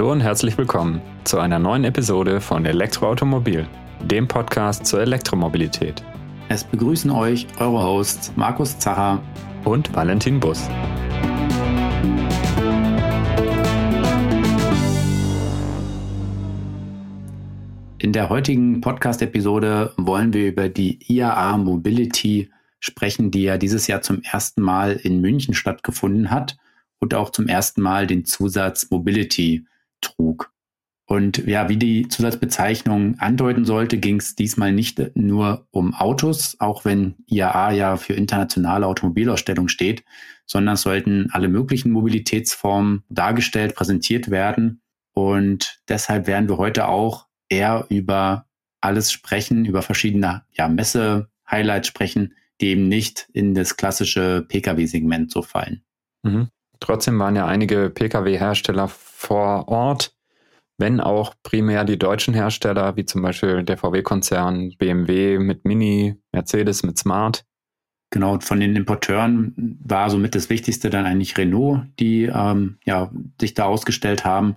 Hallo und herzlich willkommen zu einer neuen Episode von Elektroautomobil, dem Podcast zur Elektromobilität. Es begrüßen euch eure Hosts Markus Zacher und Valentin Bus. In der heutigen Podcast-Episode wollen wir über die IAA Mobility sprechen, die ja dieses Jahr zum ersten Mal in München stattgefunden hat und auch zum ersten Mal den Zusatz Mobility trug. Und ja, wie die Zusatzbezeichnung andeuten sollte, ging es diesmal nicht nur um Autos, auch wenn IAA ja für internationale Automobilausstellung steht, sondern es sollten alle möglichen Mobilitätsformen dargestellt, präsentiert werden. Und deshalb werden wir heute auch eher über alles sprechen, über verschiedene ja, Messe-Highlights sprechen, die eben nicht in das klassische Pkw-Segment so fallen. Mhm. Trotzdem waren ja einige Pkw-Hersteller vor Ort, wenn auch primär die deutschen Hersteller, wie zum Beispiel der VW-Konzern, BMW mit Mini, Mercedes mit Smart. Genau, von den Importeuren war somit das Wichtigste dann eigentlich Renault, die ähm, ja, sich da ausgestellt haben.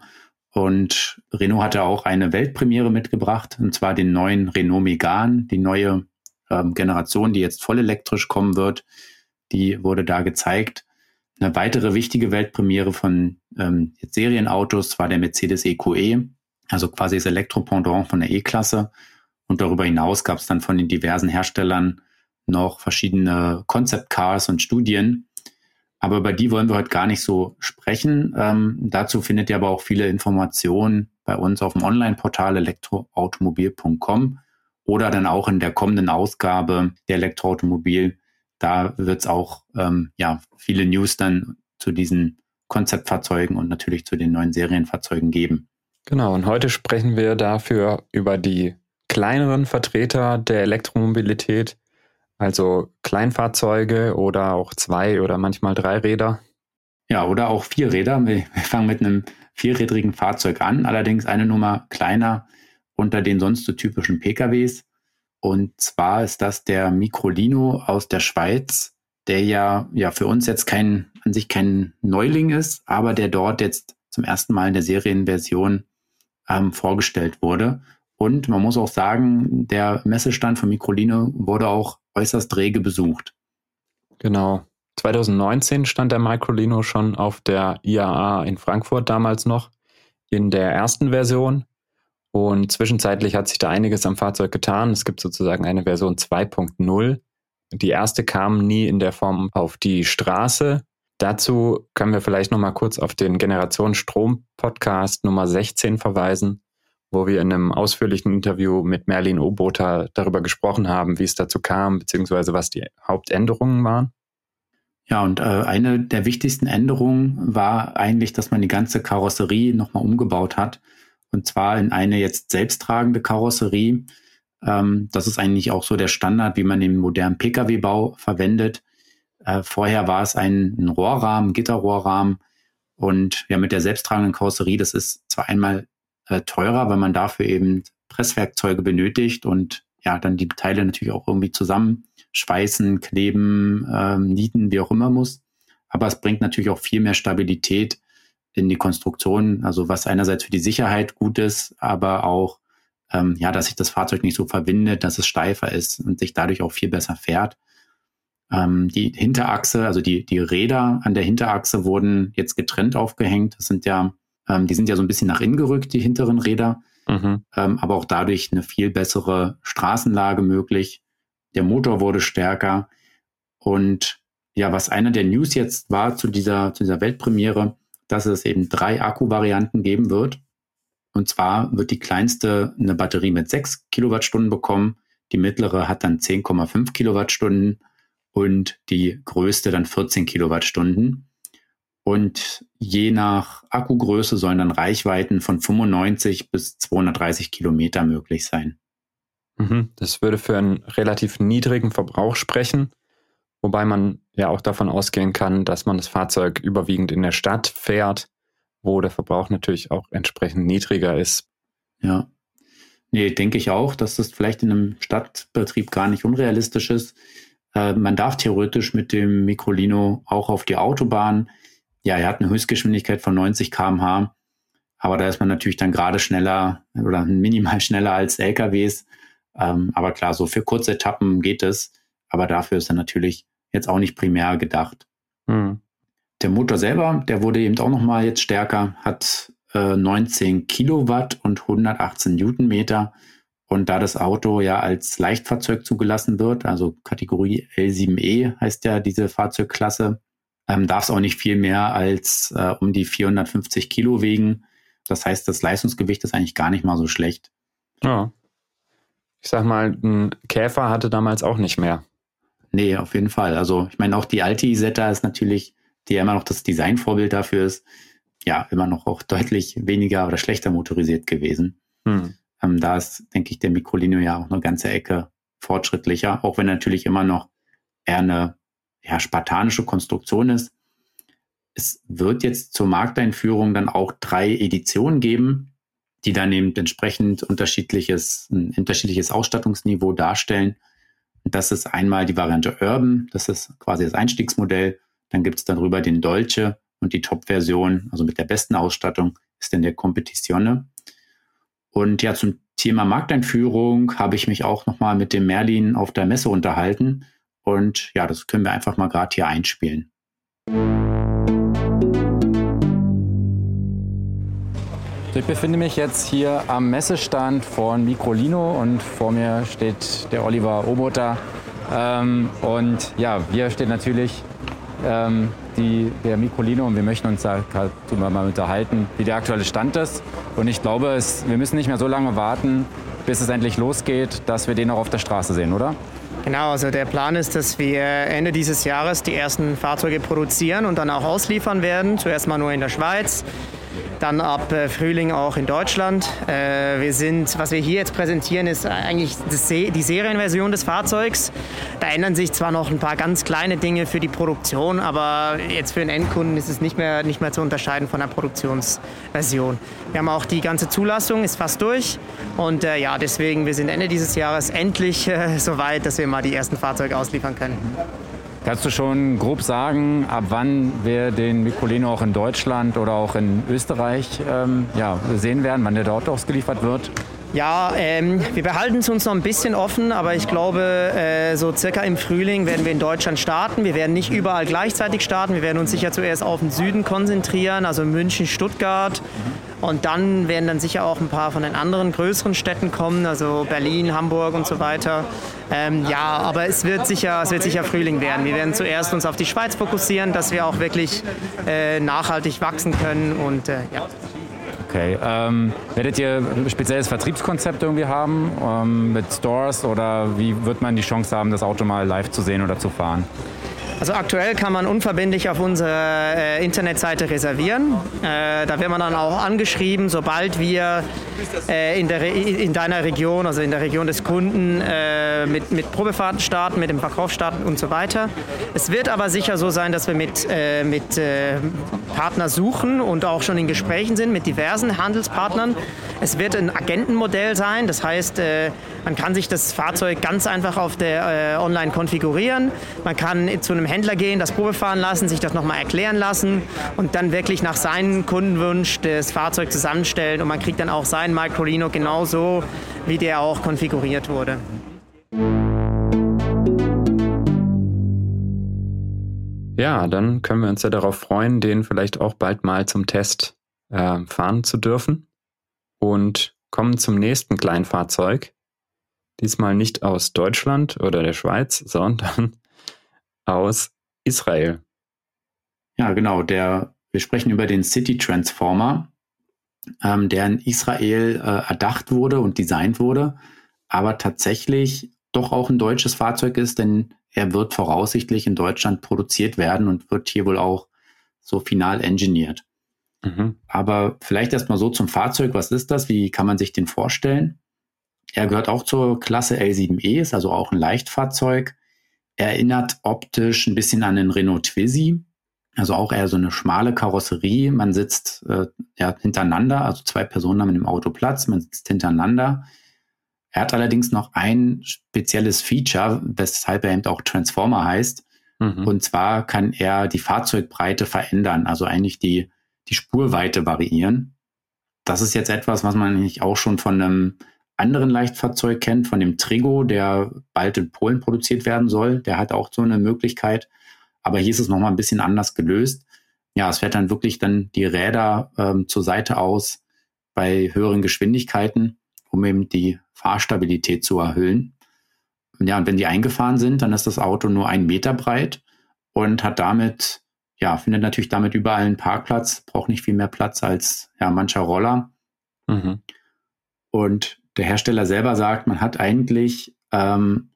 Und Renault hatte auch eine Weltpremiere mitgebracht, und zwar den neuen Renault Megane, die neue ähm, Generation, die jetzt voll elektrisch kommen wird. Die wurde da gezeigt. Eine weitere wichtige Weltpremiere von ähm, Serienautos war der Mercedes EQE, also quasi das Elektropendant von der E-Klasse. Und darüber hinaus gab es dann von den diversen Herstellern noch verschiedene Concept Cars und Studien. Aber über die wollen wir heute gar nicht so sprechen. Ähm, dazu findet ihr aber auch viele Informationen bei uns auf dem Online-Portal elektroautomobil.com oder dann auch in der kommenden Ausgabe der Elektroautomobil da wird es auch ähm, ja, viele News dann zu diesen Konzeptfahrzeugen und natürlich zu den neuen Serienfahrzeugen geben. Genau, und heute sprechen wir dafür über die kleineren Vertreter der Elektromobilität, also Kleinfahrzeuge oder auch zwei oder manchmal drei Räder. Ja, oder auch vier Räder. Wir, wir fangen mit einem vierrädrigen Fahrzeug an, allerdings eine Nummer kleiner unter den sonst so typischen PKWs. Und zwar ist das der Microlino aus der Schweiz, der ja, ja für uns jetzt kein, an sich kein Neuling ist, aber der dort jetzt zum ersten Mal in der Serienversion ähm, vorgestellt wurde. Und man muss auch sagen, der Messestand von Microlino wurde auch äußerst rege besucht. Genau. 2019 stand der Microlino schon auf der IAA in Frankfurt damals noch in der ersten Version. Und zwischenzeitlich hat sich da einiges am Fahrzeug getan. Es gibt sozusagen eine Version 2.0. Die erste kam nie in der Form auf die Straße. Dazu können wir vielleicht noch mal kurz auf den Generation Strom Podcast Nummer 16 verweisen, wo wir in einem ausführlichen Interview mit Merlin Obota darüber gesprochen haben, wie es dazu kam, beziehungsweise was die Hauptänderungen waren. Ja, und äh, eine der wichtigsten Änderungen war eigentlich, dass man die ganze Karosserie nochmal umgebaut hat und zwar in eine jetzt selbsttragende Karosserie. Ähm, das ist eigentlich auch so der Standard, wie man den modernen Pkw-Bau verwendet. Äh, vorher war es ein, ein Rohrrahmen, Gitterrohrrahmen. Und ja, mit der selbsttragenden Karosserie, das ist zwar einmal äh, teurer, weil man dafür eben Presswerkzeuge benötigt und ja, dann die Teile natürlich auch irgendwie zusammenschweißen, kleben, ähm, nieten, wie auch immer muss. Aber es bringt natürlich auch viel mehr Stabilität in die Konstruktion, also was einerseits für die Sicherheit gut ist, aber auch, ähm, ja, dass sich das Fahrzeug nicht so verwindet, dass es steifer ist und sich dadurch auch viel besser fährt. Ähm, die Hinterachse, also die, die Räder an der Hinterachse wurden jetzt getrennt aufgehängt. Das sind ja, ähm, die sind ja so ein bisschen nach innen gerückt, die hinteren Räder. Mhm. Ähm, aber auch dadurch eine viel bessere Straßenlage möglich. Der Motor wurde stärker. Und ja, was einer der News jetzt war zu dieser, zu dieser Weltpremiere, dass es eben drei Akkuvarianten geben wird. Und zwar wird die kleinste eine Batterie mit 6 Kilowattstunden bekommen, die mittlere hat dann 10,5 Kilowattstunden und die größte dann 14 Kilowattstunden. Und je nach Akkugröße sollen dann Reichweiten von 95 bis 230 Kilometer möglich sein. Mhm. Das würde für einen relativ niedrigen Verbrauch sprechen. Wobei man ja auch davon ausgehen kann, dass man das Fahrzeug überwiegend in der Stadt fährt, wo der Verbrauch natürlich auch entsprechend niedriger ist. Ja. Nee, denke ich auch, dass das vielleicht in einem Stadtbetrieb gar nicht unrealistisch ist. Äh, man darf theoretisch mit dem Microlino auch auf die Autobahn. Ja, er hat eine Höchstgeschwindigkeit von 90 km/h. Aber da ist man natürlich dann gerade schneller oder minimal schneller als LKWs. Ähm, aber klar, so für kurze Etappen geht es. Aber dafür ist er natürlich jetzt auch nicht primär gedacht. Mhm. Der Motor selber, der wurde eben auch nochmal jetzt stärker, hat äh, 19 Kilowatt und 118 Newtonmeter. Und da das Auto ja als Leichtfahrzeug zugelassen wird, also Kategorie L7E heißt ja diese Fahrzeugklasse, ähm, darf es auch nicht viel mehr als äh, um die 450 Kilo wiegen. Das heißt, das Leistungsgewicht ist eigentlich gar nicht mal so schlecht. Ja. Ich sag mal, ein Käfer hatte damals auch nicht mehr. Nee, auf jeden Fall. Also ich meine, auch die alte Isetta ist natürlich, die ja immer noch das Designvorbild dafür ist, ja, immer noch auch deutlich weniger oder schlechter motorisiert gewesen. Hm. Ähm, da ist, denke ich, der Microlino ja auch eine ganze Ecke fortschrittlicher, auch wenn natürlich immer noch eher eine ja, spartanische Konstruktion ist. Es wird jetzt zur Markteinführung dann auch drei Editionen geben, die dann eben entsprechend unterschiedliches, ein unterschiedliches Ausstattungsniveau darstellen. Das ist einmal die Variante Urban, das ist quasi das Einstiegsmodell. Dann gibt es darüber den Dolce und die Top-Version, also mit der besten Ausstattung, ist dann der Competizione. Und ja, zum Thema Markteinführung habe ich mich auch nochmal mit dem Merlin auf der Messe unterhalten. Und ja, das können wir einfach mal gerade hier einspielen. Ich befinde mich jetzt hier am Messestand von Microlino und vor mir steht der Oliver Oboter. Ähm, und ja, wir stehen natürlich ähm, die, der Microlino und wir möchten uns da darüber mal unterhalten, wie der aktuelle Stand ist. Und ich glaube, es, wir müssen nicht mehr so lange warten, bis es endlich losgeht, dass wir den auch auf der Straße sehen, oder? Genau, also der Plan ist, dass wir Ende dieses Jahres die ersten Fahrzeuge produzieren und dann auch ausliefern werden. Zuerst mal nur in der Schweiz, dann ab äh, Frühling auch in Deutschland. Äh, wir sind, was wir hier jetzt präsentieren, ist eigentlich die Serienversion des Fahrzeugs. Da ändern sich zwar noch ein paar ganz kleine Dinge für die Produktion, aber jetzt für den Endkunden ist es nicht mehr, nicht mehr zu unterscheiden von der Produktionsversion. Wir haben auch die ganze Zulassung, ist fast durch. Und äh, ja, deswegen, wir sind Ende dieses Jahres endlich äh, so weit, dass wir mal die ersten Fahrzeuge ausliefern können. Kannst du schon grob sagen, ab wann wir den Mikolino auch in Deutschland oder auch in Österreich ähm, ja, sehen werden, wann der dort ausgeliefert wird? Ja, ähm, wir behalten es uns noch ein bisschen offen, aber ich glaube, äh, so circa im Frühling werden wir in Deutschland starten. Wir werden nicht überall gleichzeitig starten. Wir werden uns sicher zuerst auf den Süden konzentrieren, also München, Stuttgart. Und dann werden dann sicher auch ein paar von den anderen größeren Städten kommen, also Berlin, Hamburg und so weiter. Ähm, ja, aber es wird, sicher, es wird sicher Frühling werden. Wir werden zuerst uns auf die Schweiz fokussieren, dass wir auch wirklich äh, nachhaltig wachsen können und äh, ja. Okay. Ähm, werdet ihr ein spezielles Vertriebskonzept irgendwie haben ähm, mit Stores oder wie wird man die Chance haben, das Auto mal live zu sehen oder zu fahren? Also aktuell kann man unverbindlich auf unserer äh, Internetseite reservieren. Äh, da wird man dann auch angeschrieben, sobald wir äh, in, der in, deiner Region, also in der Region des Kunden, äh, mit, mit, Probefahrten starten, mit dem Verkauf starten und so weiter. Es wird aber sicher so sein, dass wir mit, äh, mit äh, Partnern suchen und auch schon in Gesprächen sind mit diversen Handelspartnern. Es wird ein Agentenmodell sein, das heißt, man kann sich das Fahrzeug ganz einfach auf der online konfigurieren. Man kann zu einem Händler gehen, das Probe fahren lassen, sich das nochmal erklären lassen und dann wirklich nach seinem Kundenwunsch das Fahrzeug zusammenstellen und man kriegt dann auch sein Microlino genauso, wie der auch konfiguriert wurde. Ja, dann können wir uns ja darauf freuen, den vielleicht auch bald mal zum Test äh, fahren zu dürfen. Und kommen zum nächsten Kleinfahrzeug. Diesmal nicht aus Deutschland oder der Schweiz, sondern aus Israel. Ja, genau. Der, wir sprechen über den City Transformer, ähm, der in Israel äh, erdacht wurde und designt wurde, aber tatsächlich doch auch ein deutsches Fahrzeug ist, denn er wird voraussichtlich in Deutschland produziert werden und wird hier wohl auch so final engineert. Mhm. Aber vielleicht erstmal so zum Fahrzeug. Was ist das? Wie kann man sich den vorstellen? Er gehört auch zur Klasse L7E, ist also auch ein Leichtfahrzeug erinnert optisch ein bisschen an den Renault Twizy. Also auch eher so eine schmale Karosserie. Man sitzt äh, ja, hintereinander, also zwei Personen haben im Auto Platz, man sitzt hintereinander. Er hat allerdings noch ein spezielles Feature, weshalb er eben auch Transformer heißt. Mhm. Und zwar kann er die Fahrzeugbreite verändern, also eigentlich die, die Spurweite variieren. das ist jetzt etwas, was man eigentlich auch schon von einem anderen Leichtfahrzeug kennt, von dem Trigo, der bald in Polen produziert werden soll. Der hat auch so eine Möglichkeit. Aber hier ist es nochmal ein bisschen anders gelöst. Ja, es fährt dann wirklich dann die Räder ähm, zur Seite aus bei höheren Geschwindigkeiten, um eben die Fahrstabilität zu erhöhen. Ja, und wenn die eingefahren sind, dann ist das Auto nur einen Meter breit und hat damit, ja, findet natürlich damit überall einen Parkplatz, braucht nicht viel mehr Platz als ja, mancher Roller. Mhm. Und der Hersteller selber sagt, man hat eigentlich ähm,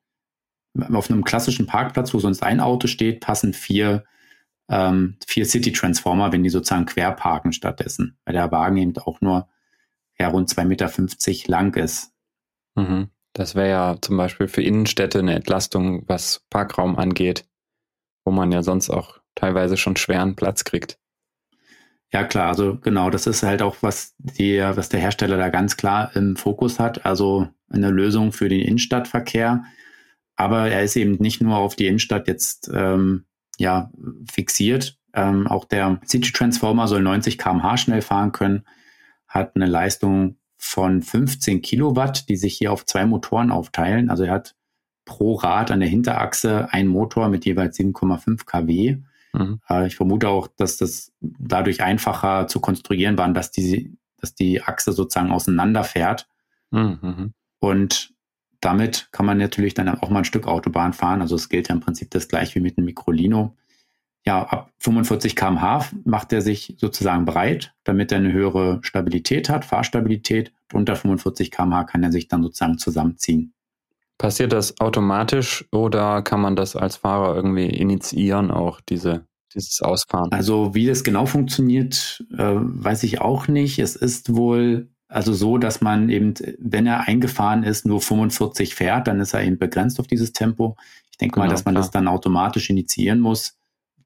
auf einem klassischen Parkplatz, wo sonst ein Auto steht, passen vier, ähm, vier City Transformer, wenn die sozusagen quer parken stattdessen, weil der Wagen eben auch nur ja, rund 2,50 Meter lang ist. Mhm. Das wäre ja zum Beispiel für Innenstädte eine Entlastung, was Parkraum angeht, wo man ja sonst auch teilweise schon schweren Platz kriegt. Ja, klar, also genau, das ist halt auch, was, die, was der Hersteller da ganz klar im Fokus hat, also eine Lösung für den Innenstadtverkehr. Aber er ist eben nicht nur auf die Innenstadt jetzt ähm, ja, fixiert. Ähm, auch der City Transformer soll 90 km/h schnell fahren können, hat eine Leistung von 15 Kilowatt, die sich hier auf zwei Motoren aufteilen. Also er hat pro Rad an der Hinterachse einen Motor mit jeweils 7,5 kW Mhm. Äh, ich vermute auch, dass das dadurch einfacher zu konstruieren war, dass die, dass die Achse sozusagen auseinanderfährt. Mhm, mhm. Und damit kann man natürlich dann auch mal ein Stück Autobahn fahren. Also es gilt ja im Prinzip das gleiche wie mit einem Microlino. Ja, ab 45 km/h macht er sich sozusagen breit, damit er eine höhere Stabilität hat, Fahrstabilität. Unter 45 km/h kann er sich dann sozusagen zusammenziehen. Passiert das automatisch oder kann man das als Fahrer irgendwie initiieren, auch diese, dieses Ausfahren? Also wie das genau funktioniert, äh, weiß ich auch nicht. Es ist wohl also so, dass man eben, wenn er eingefahren ist, nur 45 fährt, dann ist er eben begrenzt auf dieses Tempo. Ich denke genau, mal, dass man klar. das dann automatisch initiieren muss,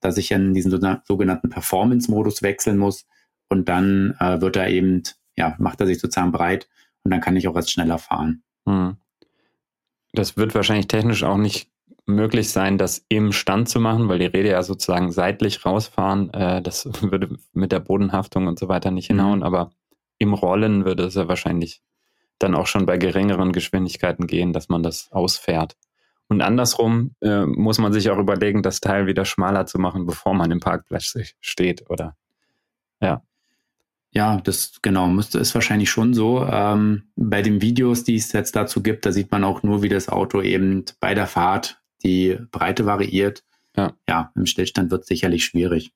dass ich in diesen sogenannten Performance-Modus wechseln muss und dann äh, wird er eben, ja, macht er sich sozusagen breit und dann kann ich auch erst schneller fahren. Hm das wird wahrscheinlich technisch auch nicht möglich sein, das im Stand zu machen, weil die Räder ja sozusagen seitlich rausfahren. Äh, das würde mit der Bodenhaftung und so weiter nicht hinhauen, mhm. aber im Rollen würde es ja wahrscheinlich dann auch schon bei geringeren Geschwindigkeiten gehen, dass man das ausfährt. Und andersrum äh, muss man sich auch überlegen, das Teil wieder schmaler zu machen, bevor man im Parkplatz steht, oder? Ja. Ja, das genau, müsste ist wahrscheinlich schon so. Ähm, bei den Videos, die es jetzt dazu gibt, da sieht man auch nur, wie das Auto eben bei der Fahrt die Breite variiert. Ja, ja im Stillstand wird es sicherlich schwierig.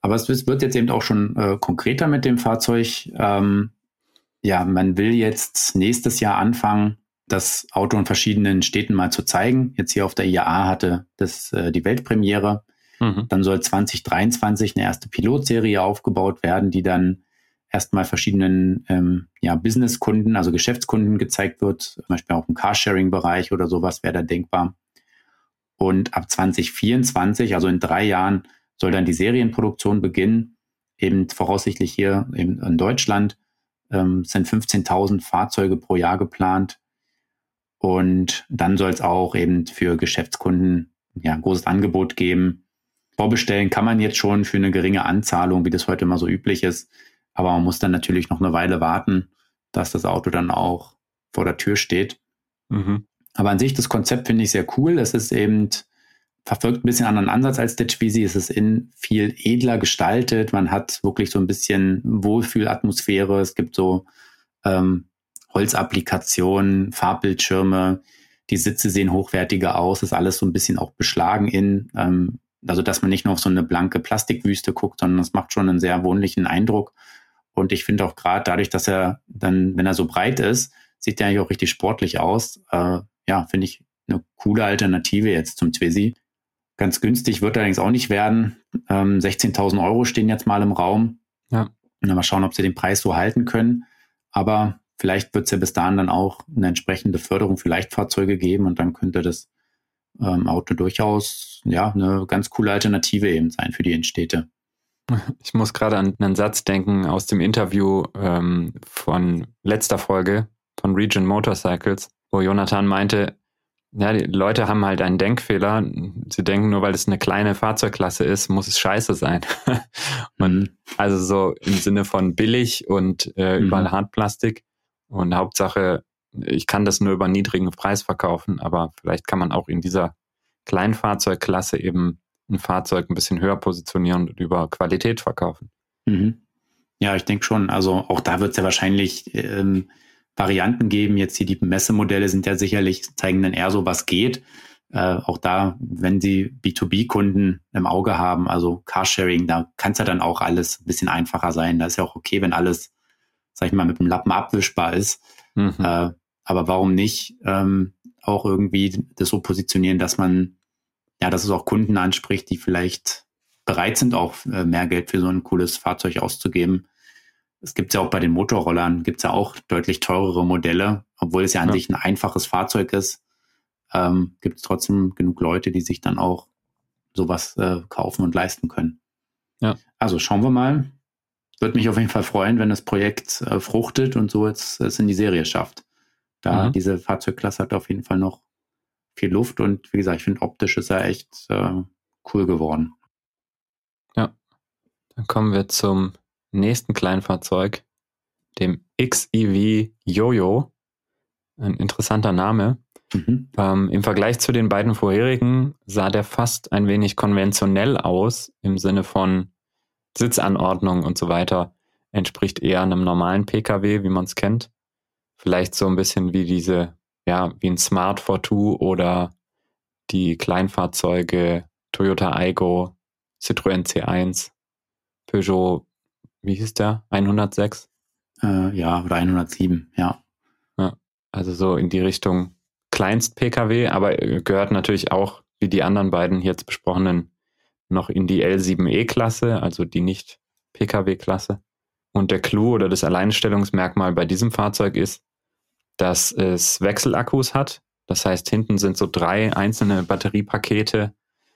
Aber es wird jetzt eben auch schon äh, konkreter mit dem Fahrzeug. Ähm, ja, man will jetzt nächstes Jahr anfangen, das Auto in verschiedenen Städten mal zu zeigen. Jetzt hier auf der IAA hatte das äh, die Weltpremiere. Mhm. Dann soll 2023 eine erste Pilotserie aufgebaut werden, die dann erstmal verschiedenen ähm, ja, Businesskunden, also Geschäftskunden gezeigt wird, zum Beispiel auch im Carsharing-Bereich oder sowas wäre da denkbar. Und ab 2024, also in drei Jahren, soll dann die Serienproduktion beginnen, eben voraussichtlich hier in, Deutschland. Ähm, sind 15.000 Fahrzeuge pro Jahr geplant. Und dann soll es auch eben für Geschäftskunden ja, ein großes Angebot geben, Vorbestellen kann man jetzt schon für eine geringe Anzahlung, wie das heute immer so üblich ist. Aber man muss dann natürlich noch eine Weile warten, dass das Auto dann auch vor der Tür steht. Mhm. Aber an sich, das Konzept finde ich sehr cool. Es ist eben, verfolgt ein bisschen anderen Ansatz als der Twizy. Es ist in viel edler gestaltet. Man hat wirklich so ein bisschen Wohlfühlatmosphäre. Es gibt so ähm, Holzapplikationen, Farbbildschirme. Die Sitze sehen hochwertiger aus. Ist alles so ein bisschen auch beschlagen in. Ähm, also dass man nicht nur auf so eine blanke Plastikwüste guckt, sondern es macht schon einen sehr wohnlichen Eindruck. Und ich finde auch gerade dadurch, dass er dann, wenn er so breit ist, sieht er eigentlich auch richtig sportlich aus. Äh, ja, finde ich eine coole Alternative jetzt zum Twizy. Ganz günstig wird er allerdings auch nicht werden. Ähm, 16.000 Euro stehen jetzt mal im Raum. Ja. Und dann mal schauen, ob sie den Preis so halten können. Aber vielleicht wird es ja bis dahin dann auch eine entsprechende Förderung für Leichtfahrzeuge geben und dann könnte das ähm, Auto durchaus ja eine ganz coole Alternative eben sein für die Innenstädte. Ich muss gerade an einen Satz denken aus dem Interview ähm, von letzter Folge von Region Motorcycles, wo Jonathan meinte, Ja, die Leute haben halt einen Denkfehler. Sie denken, nur weil es eine kleine Fahrzeugklasse ist, muss es scheiße sein. und mhm. also so im Sinne von billig und äh, mhm. überall Hartplastik. Und Hauptsache, ich kann das nur über niedrigen Preis verkaufen, aber vielleicht kann man auch in dieser kleinen Fahrzeugklasse eben ein Fahrzeug ein bisschen höher positionieren und über Qualität verkaufen. Mhm. Ja, ich denke schon. Also auch da wird es ja wahrscheinlich ähm, Varianten geben. Jetzt hier die Messemodelle sind ja sicherlich, zeigen dann eher so, was geht. Äh, auch da, wenn Sie B2B-Kunden im Auge haben, also Carsharing, da kann es ja dann auch alles ein bisschen einfacher sein. Da ist ja auch okay, wenn alles, sag ich mal, mit dem Lappen abwischbar ist. Mhm. Äh, aber warum nicht ähm, auch irgendwie das so positionieren, dass man, ja, dass es auch Kunden anspricht, die vielleicht bereit sind, auch äh, mehr Geld für so ein cooles Fahrzeug auszugeben. Es gibt ja auch bei den Motorrollern, gibt es ja auch deutlich teurere Modelle, obwohl es ja an ja. sich ein einfaches Fahrzeug ist, ähm, gibt es trotzdem genug Leute, die sich dann auch sowas äh, kaufen und leisten können. Ja. Also schauen wir mal. Würde mich auf jeden Fall freuen, wenn das Projekt äh, fruchtet und so jetzt es in die Serie schafft. Da mhm. diese Fahrzeugklasse hat auf jeden Fall noch viel Luft und wie gesagt, ich finde optisch ist er echt äh, cool geworden. Ja. Dann kommen wir zum nächsten Kleinfahrzeug, dem XEV Jojo. Ein interessanter Name. Mhm. Ähm, Im Vergleich zu den beiden vorherigen sah der fast ein wenig konventionell aus, im Sinne von Sitzanordnung und so weiter. Entspricht eher einem normalen Pkw, wie man es kennt. Vielleicht so ein bisschen wie diese, ja, wie ein Smart Fortwo oder die Kleinfahrzeuge Toyota Aygo, Citroën C1, Peugeot wie hieß der? 106? Äh, ja, oder 107, ja. ja. Also so in die Richtung Kleinst-Pkw, aber gehört natürlich auch, wie die anderen beiden jetzt besprochenen, noch in die L7E-Klasse, also die Nicht-Pkw-Klasse. Und der Clou oder das Alleinstellungsmerkmal bei diesem Fahrzeug ist, dass es Wechselakkus hat. Das heißt, hinten sind so drei einzelne Batteriepakete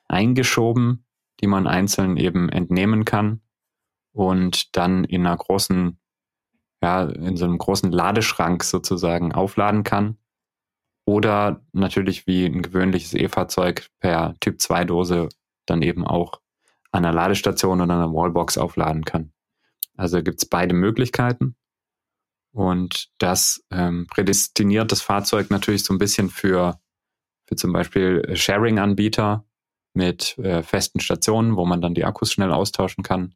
eingeschoben, die man einzeln eben entnehmen kann und dann in einer großen, ja, in so einem großen Ladeschrank sozusagen aufladen kann. Oder natürlich wie ein gewöhnliches E-Fahrzeug per Typ 2 Dose dann eben auch an einer Ladestation oder einer Wallbox aufladen kann. Also gibt es beide Möglichkeiten. Und das ähm, prädestiniert das Fahrzeug natürlich so ein bisschen für, für zum Beispiel Sharing-Anbieter mit äh, festen Stationen, wo man dann die Akkus schnell austauschen kann.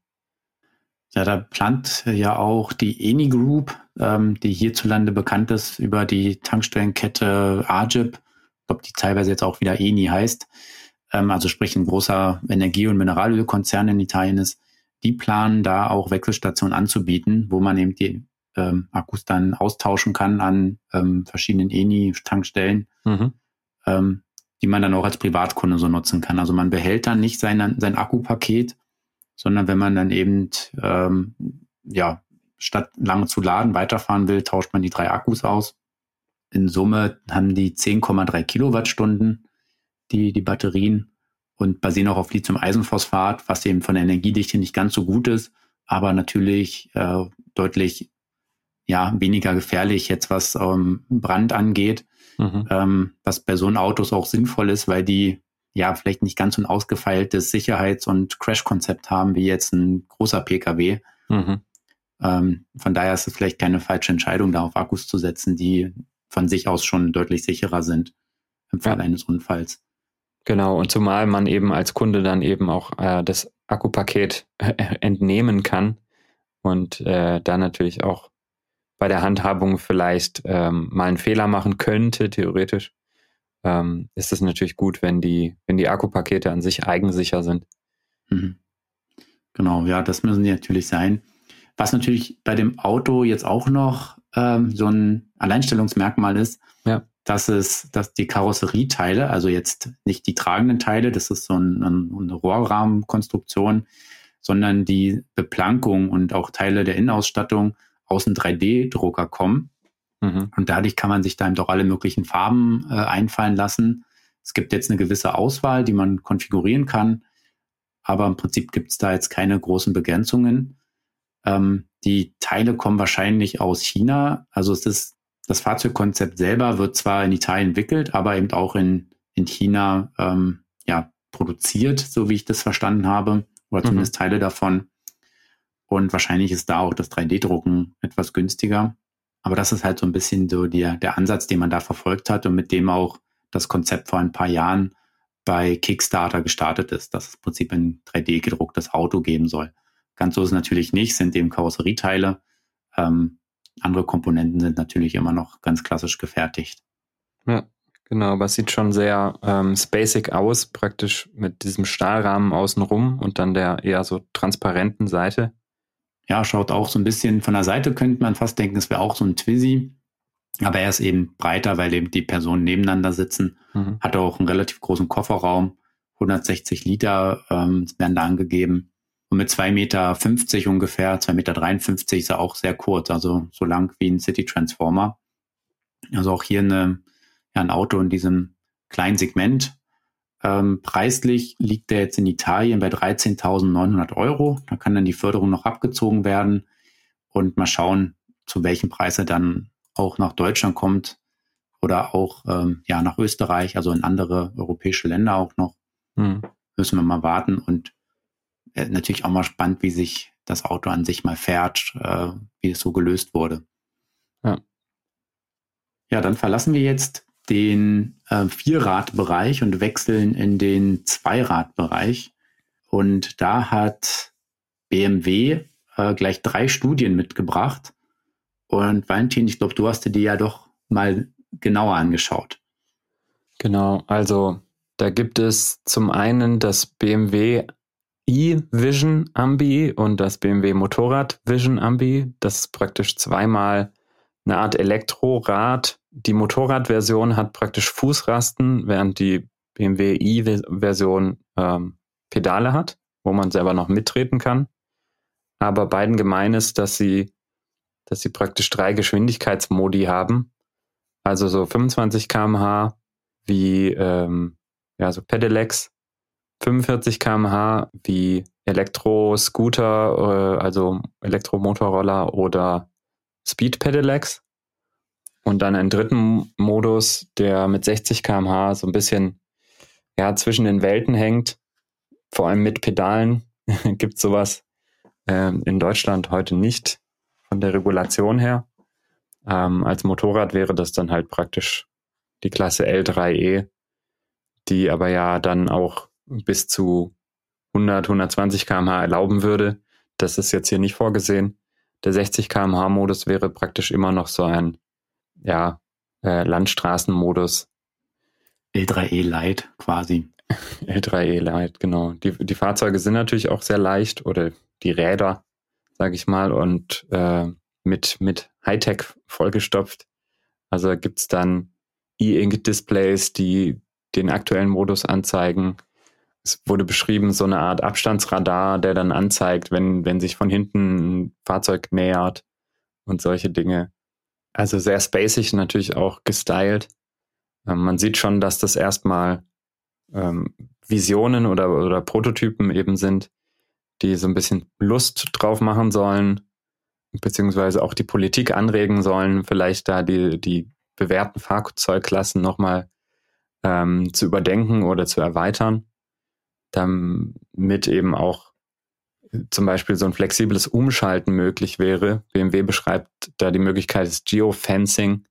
Ja, da plant ja auch die Eni Group, ähm, die hierzulande bekannt ist über die Tankstellenkette Argip, ich glaube, die teilweise jetzt auch wieder Eni heißt, ähm, also sprich ein großer Energie- und Mineralölkonzern in Italien ist, die planen da auch Wechselstationen anzubieten, wo man eben die ähm, Akkus dann austauschen kann an ähm, verschiedenen Eni-Tankstellen, mhm. ähm, die man dann auch als Privatkunde so nutzen kann. Also man behält dann nicht sein, sein Akkupaket, sondern wenn man dann eben ähm, ja statt lange zu laden weiterfahren will, tauscht man die drei Akkus aus. In Summe haben die 10,3 Kilowattstunden die die Batterien und basieren auch auf Lithium-Eisenphosphat, was eben von der Energiedichte nicht ganz so gut ist, aber natürlich äh, deutlich ja weniger gefährlich jetzt was ähm, Brand angeht, mhm. ähm, was bei so Autos auch sinnvoll ist, weil die ja, vielleicht nicht ganz so ein ausgefeiltes Sicherheits- und Crash-Konzept haben wie jetzt ein großer Pkw. Mhm. Ähm, von daher ist es vielleicht keine falsche Entscheidung, da auf Akkus zu setzen, die von sich aus schon deutlich sicherer sind im Fall ja. eines Unfalls. Genau, und zumal man eben als Kunde dann eben auch äh, das Akkupaket äh, entnehmen kann und äh, da natürlich auch bei der Handhabung vielleicht ähm, mal einen Fehler machen könnte, theoretisch ähm, ist es natürlich gut, wenn die, wenn die Akkupakete an sich eigensicher sind. Mhm. Genau, ja, das müssen die natürlich sein. Was natürlich bei dem Auto jetzt auch noch ähm, so ein Alleinstellungsmerkmal ist, ja. dass es, dass die Karosserieteile, also jetzt nicht die tragenden Teile, das ist so ein, ein, eine Rohrrahmenkonstruktion, sondern die Beplankung und auch Teile der Innenausstattung aus einem 3D-Drucker kommen. Mhm. Und dadurch kann man sich da eben doch alle möglichen Farben äh, einfallen lassen. Es gibt jetzt eine gewisse Auswahl, die man konfigurieren kann, aber im Prinzip gibt es da jetzt keine großen Begrenzungen. Ähm, die Teile kommen wahrscheinlich aus China. Also es ist das Fahrzeugkonzept selber wird zwar in Italien entwickelt, aber eben auch in, in China ähm, ja, produziert, so wie ich das verstanden habe, oder mhm. zumindest mhm. Teile davon. Und wahrscheinlich ist da auch das 3D-Drucken etwas günstiger. Aber das ist halt so ein bisschen so der, der Ansatz, den man da verfolgt hat und mit dem auch das Konzept vor ein paar Jahren bei Kickstarter gestartet ist, dass es im Prinzip ein 3D gedrucktes Auto geben soll. Ganz so ist es natürlich nicht, sind eben Karosserieteile. Ähm, andere Komponenten sind natürlich immer noch ganz klassisch gefertigt. Ja, genau, aber es sieht schon sehr ähm, spacig aus, praktisch mit diesem Stahlrahmen außenrum und dann der eher so transparenten Seite ja, schaut auch so ein bisschen von der Seite, könnte man fast denken, es wäre auch so ein Twizy. Aber er ist eben breiter, weil eben die Personen nebeneinander sitzen. Mhm. Hat auch einen relativ großen Kofferraum. 160 Liter ähm, werden da angegeben. Und mit 2,50 Meter ungefähr, 2,53 Meter ist er auch sehr kurz, also so lang wie ein City Transformer. Also auch hier eine, ja, ein Auto in diesem kleinen Segment. Ähm, preislich liegt der jetzt in Italien bei 13.900 Euro. Da kann dann die Förderung noch abgezogen werden und mal schauen, zu welchem Preis er dann auch nach Deutschland kommt oder auch ähm, ja nach Österreich, also in andere europäische Länder auch noch. Hm. Müssen wir mal warten und äh, natürlich auch mal spannend, wie sich das Auto an sich mal fährt, äh, wie es so gelöst wurde. Ja. Ja, dann verlassen wir jetzt den äh, Vierradbereich und wechseln in den Zweiradbereich. Und da hat BMW äh, gleich drei Studien mitgebracht. Und Valentin, ich glaube, du hast dir die ja doch mal genauer angeschaut. Genau, also da gibt es zum einen das BMW e-Vision Ambi und das BMW Motorrad Vision Ambi. Das ist praktisch zweimal eine Art Elektrorad. Die Motorradversion hat praktisch Fußrasten, während die BMW i-Version ähm, Pedale hat, wo man selber noch mittreten kann. Aber beiden gemein ist, dass sie, dass sie praktisch drei Geschwindigkeitsmodi haben. Also so 25 km/h wie ähm, ja, so Pedelecs, 45 km/h wie Elektroscooter, äh, also Elektromotorroller oder Speed Pedelecs und dann einen dritten Modus, der mit 60 km/h so ein bisschen ja, zwischen den Welten hängt, vor allem mit Pedalen. Gibt sowas ähm, in Deutschland heute nicht von der Regulation her. Ähm, als Motorrad wäre das dann halt praktisch die Klasse L3E, die aber ja dann auch bis zu 100, 120 km/h erlauben würde. Das ist jetzt hier nicht vorgesehen der 60 km/h Modus wäre praktisch immer noch so ein, ja, äh, Landstraßenmodus. L3E Light quasi. L3E Light, genau. Die, die Fahrzeuge sind natürlich auch sehr leicht oder die Räder, sage ich mal, und äh, mit, mit Hightech vollgestopft. Also gibt's dann E-Ink-Displays, die den aktuellen Modus anzeigen es wurde beschrieben, so eine Art Abstandsradar, der dann anzeigt, wenn, wenn sich von hinten ein Fahrzeug nähert und solche Dinge. Also sehr spacig natürlich auch gestylt. Ähm, man sieht schon, dass das erstmal ähm, Visionen oder, oder Prototypen eben sind, die so ein bisschen Lust drauf machen sollen, beziehungsweise auch die Politik anregen sollen, vielleicht da die, die bewährten Fahrzeugklassen nochmal ähm, zu überdenken oder zu erweitern damit eben auch zum Beispiel so ein flexibles Umschalten möglich wäre. BMW beschreibt da die Möglichkeit des Geofencing,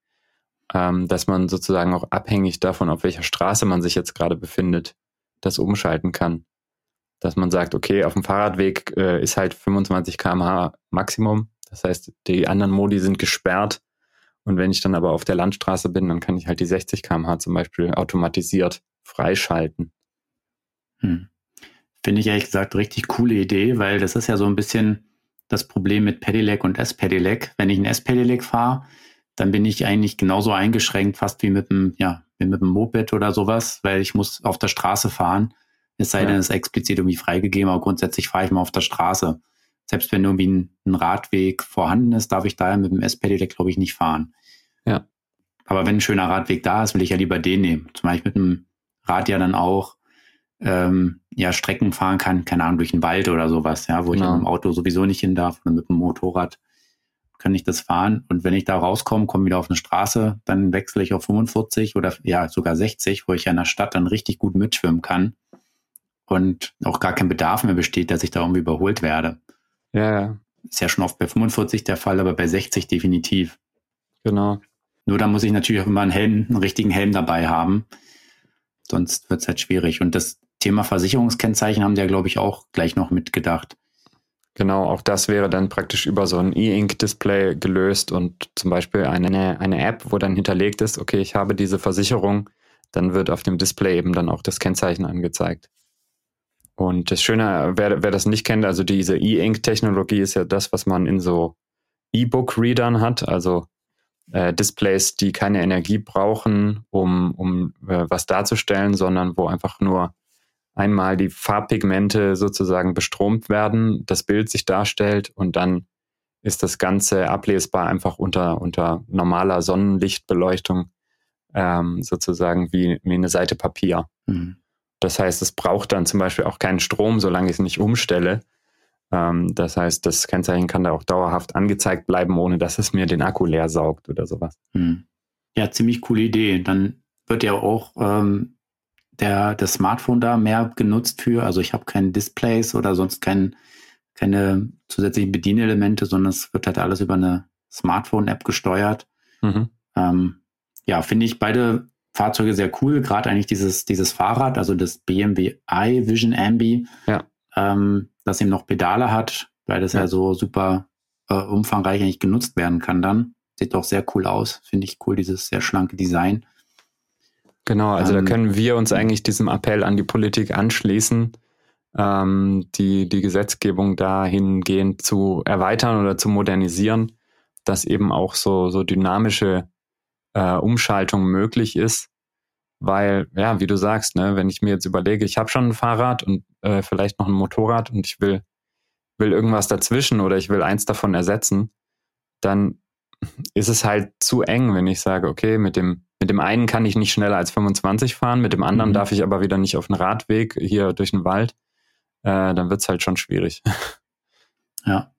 ähm, dass man sozusagen auch abhängig davon, auf welcher Straße man sich jetzt gerade befindet, das umschalten kann. Dass man sagt, okay, auf dem Fahrradweg äh, ist halt 25 km/h Maximum. Das heißt, die anderen Modi sind gesperrt. Und wenn ich dann aber auf der Landstraße bin, dann kann ich halt die 60 km/h zum Beispiel automatisiert freischalten. Hm. Finde ich ehrlich gesagt richtig coole Idee, weil das ist ja so ein bisschen das Problem mit Pedelec und S-Pedelec. Wenn ich ein S-Pedelec fahre, dann bin ich eigentlich genauso eingeschränkt, fast wie mit einem, ja, wie mit einem Moped oder sowas, weil ich muss auf der Straße fahren. Es sei denn, es ist explizit irgendwie freigegeben, aber grundsätzlich fahre ich mal auf der Straße. Selbst wenn irgendwie ein, ein Radweg vorhanden ist, darf ich daher mit dem S-Pedelec, glaube ich, nicht fahren. Ja. Aber wenn ein schöner Radweg da ist, will ich ja lieber den nehmen. Zum Beispiel mit dem Rad ja dann auch ähm, ja, Strecken fahren kann, keine Ahnung, durch den Wald oder sowas, ja, wo genau. ich mit dem Auto sowieso nicht hin darf oder mit dem Motorrad kann ich das fahren. Und wenn ich da rauskomme, komme wieder auf eine Straße, dann wechsle ich auf 45 oder ja sogar 60, wo ich ja in der Stadt dann richtig gut mitschwimmen kann und auch gar kein Bedarf mehr besteht, dass ich da irgendwie überholt werde. Ja, ja. Ist ja schon oft bei 45 der Fall, aber bei 60 definitiv. Genau. Nur da muss ich natürlich auch immer einen Helm, einen richtigen Helm dabei haben. Sonst wird es halt schwierig. Und das Thema Versicherungskennzeichen haben die ja, glaube ich, auch gleich noch mitgedacht. Genau, auch das wäre dann praktisch über so ein E-Ink-Display gelöst und zum Beispiel eine, eine App, wo dann hinterlegt ist, okay, ich habe diese Versicherung, dann wird auf dem Display eben dann auch das Kennzeichen angezeigt. Und das Schöne, wer, wer das nicht kennt, also diese E-Ink-Technologie ist ja das, was man in so E-Book-Readern hat, also äh, Displays, die keine Energie brauchen, um, um äh, was darzustellen, sondern wo einfach nur einmal die Farbpigmente sozusagen bestromt werden, das Bild sich darstellt und dann ist das Ganze ablesbar einfach unter, unter normaler Sonnenlichtbeleuchtung ähm, sozusagen wie, wie eine Seite Papier. Mhm. Das heißt, es braucht dann zum Beispiel auch keinen Strom, solange ich es nicht umstelle. Ähm, das heißt, das Kennzeichen kann da auch dauerhaft angezeigt bleiben, ohne dass es mir den Akku leer saugt oder sowas. Mhm. Ja, ziemlich coole Idee. Dann wird ja auch ähm, der, das Smartphone da mehr genutzt für. Also ich habe keine Displays oder sonst kein, keine zusätzlichen Bedienelemente, sondern es wird halt alles über eine Smartphone-App gesteuert. Mhm. Ähm, ja, finde ich beide Fahrzeuge sehr cool, gerade eigentlich dieses, dieses Fahrrad, also das BMW i Vision Ambi, ja. ähm, das eben noch Pedale hat, weil das ja, ja so super äh, umfangreich eigentlich genutzt werden kann dann. Sieht doch sehr cool aus, finde ich cool, dieses sehr schlanke Design. Genau, also ähm, da können wir uns eigentlich diesem Appell an die Politik anschließen, ähm, die, die Gesetzgebung dahingehend zu erweitern oder zu modernisieren, dass eben auch so, so dynamische äh, Umschaltung möglich ist. Weil, ja, wie du sagst, ne, wenn ich mir jetzt überlege, ich habe schon ein Fahrrad und äh, vielleicht noch ein Motorrad und ich will, will irgendwas dazwischen oder ich will eins davon ersetzen, dann ist es halt zu eng, wenn ich sage, okay, mit dem mit dem einen kann ich nicht schneller als 25 fahren, mit dem anderen mhm. darf ich aber wieder nicht auf den Radweg hier durch den Wald. Äh, dann wird es halt schon schwierig. Ja,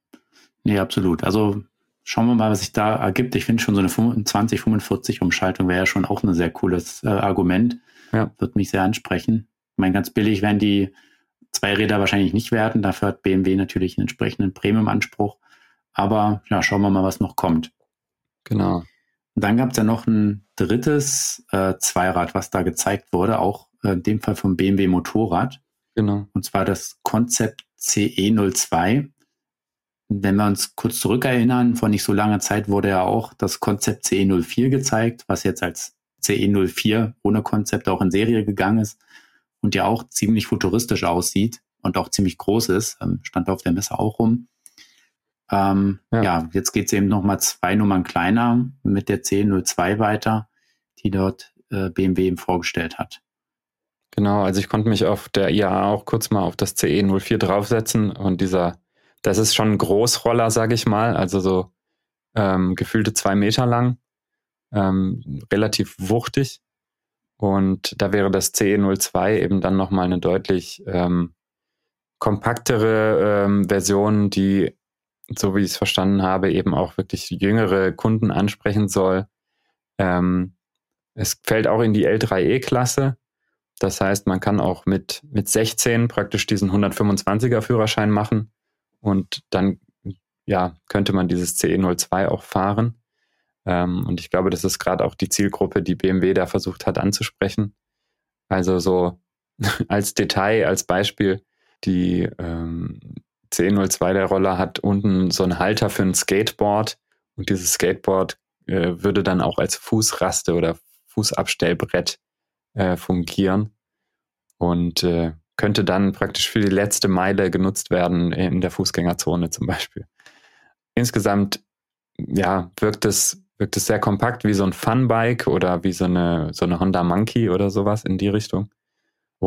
nee, absolut. Also schauen wir mal, was sich da ergibt. Ich finde schon so eine 25, 45 Umschaltung wäre ja schon auch ein sehr cooles äh, Argument. Ja. Wird mich sehr ansprechen. Ich meine, ganz billig werden die zwei Räder wahrscheinlich nicht werden. Dafür hat BMW natürlich einen entsprechenden Premium-Anspruch. Aber ja, schauen wir mal, was noch kommt. Genau. Dann gab es ja noch ein drittes äh, Zweirad, was da gezeigt wurde, auch äh, in dem Fall vom BMW Motorrad. Genau. Und zwar das Konzept CE02. Wenn wir uns kurz zurückerinnern, vor nicht so langer Zeit wurde ja auch das Konzept CE04 gezeigt, was jetzt als CE04 ohne Konzept auch in Serie gegangen ist und ja auch ziemlich futuristisch aussieht und auch ziemlich groß ist. Ähm, stand auf der Messe auch rum. Ähm, ja. ja. jetzt geht es eben nochmal zwei Nummern kleiner mit der C02 weiter, die dort äh, BMW eben vorgestellt hat. Genau, also ich konnte mich auf der IAA auch kurz mal auf das CE04 draufsetzen und dieser, das ist schon ein Großroller, sage ich mal, also so ähm, gefühlte zwei Meter lang, ähm, relativ wuchtig. Und da wäre das CE02 eben dann nochmal eine deutlich ähm, kompaktere ähm, Version, die so wie ich es verstanden habe, eben auch wirklich jüngere Kunden ansprechen soll. Ähm, es fällt auch in die L3E-Klasse. Das heißt, man kann auch mit, mit 16 praktisch diesen 125er Führerschein machen und dann ja, könnte man dieses CE02 auch fahren. Ähm, und ich glaube, das ist gerade auch die Zielgruppe, die BMW da versucht hat anzusprechen. Also so als Detail, als Beispiel, die ähm, C02 der Roller hat unten so einen Halter für ein Skateboard und dieses Skateboard äh, würde dann auch als Fußraste oder Fußabstellbrett äh, fungieren und äh, könnte dann praktisch für die letzte Meile genutzt werden in der Fußgängerzone zum Beispiel. Insgesamt ja, wirkt es, wirkt es sehr kompakt wie so ein Funbike oder wie so eine, so eine Honda Monkey oder sowas in die Richtung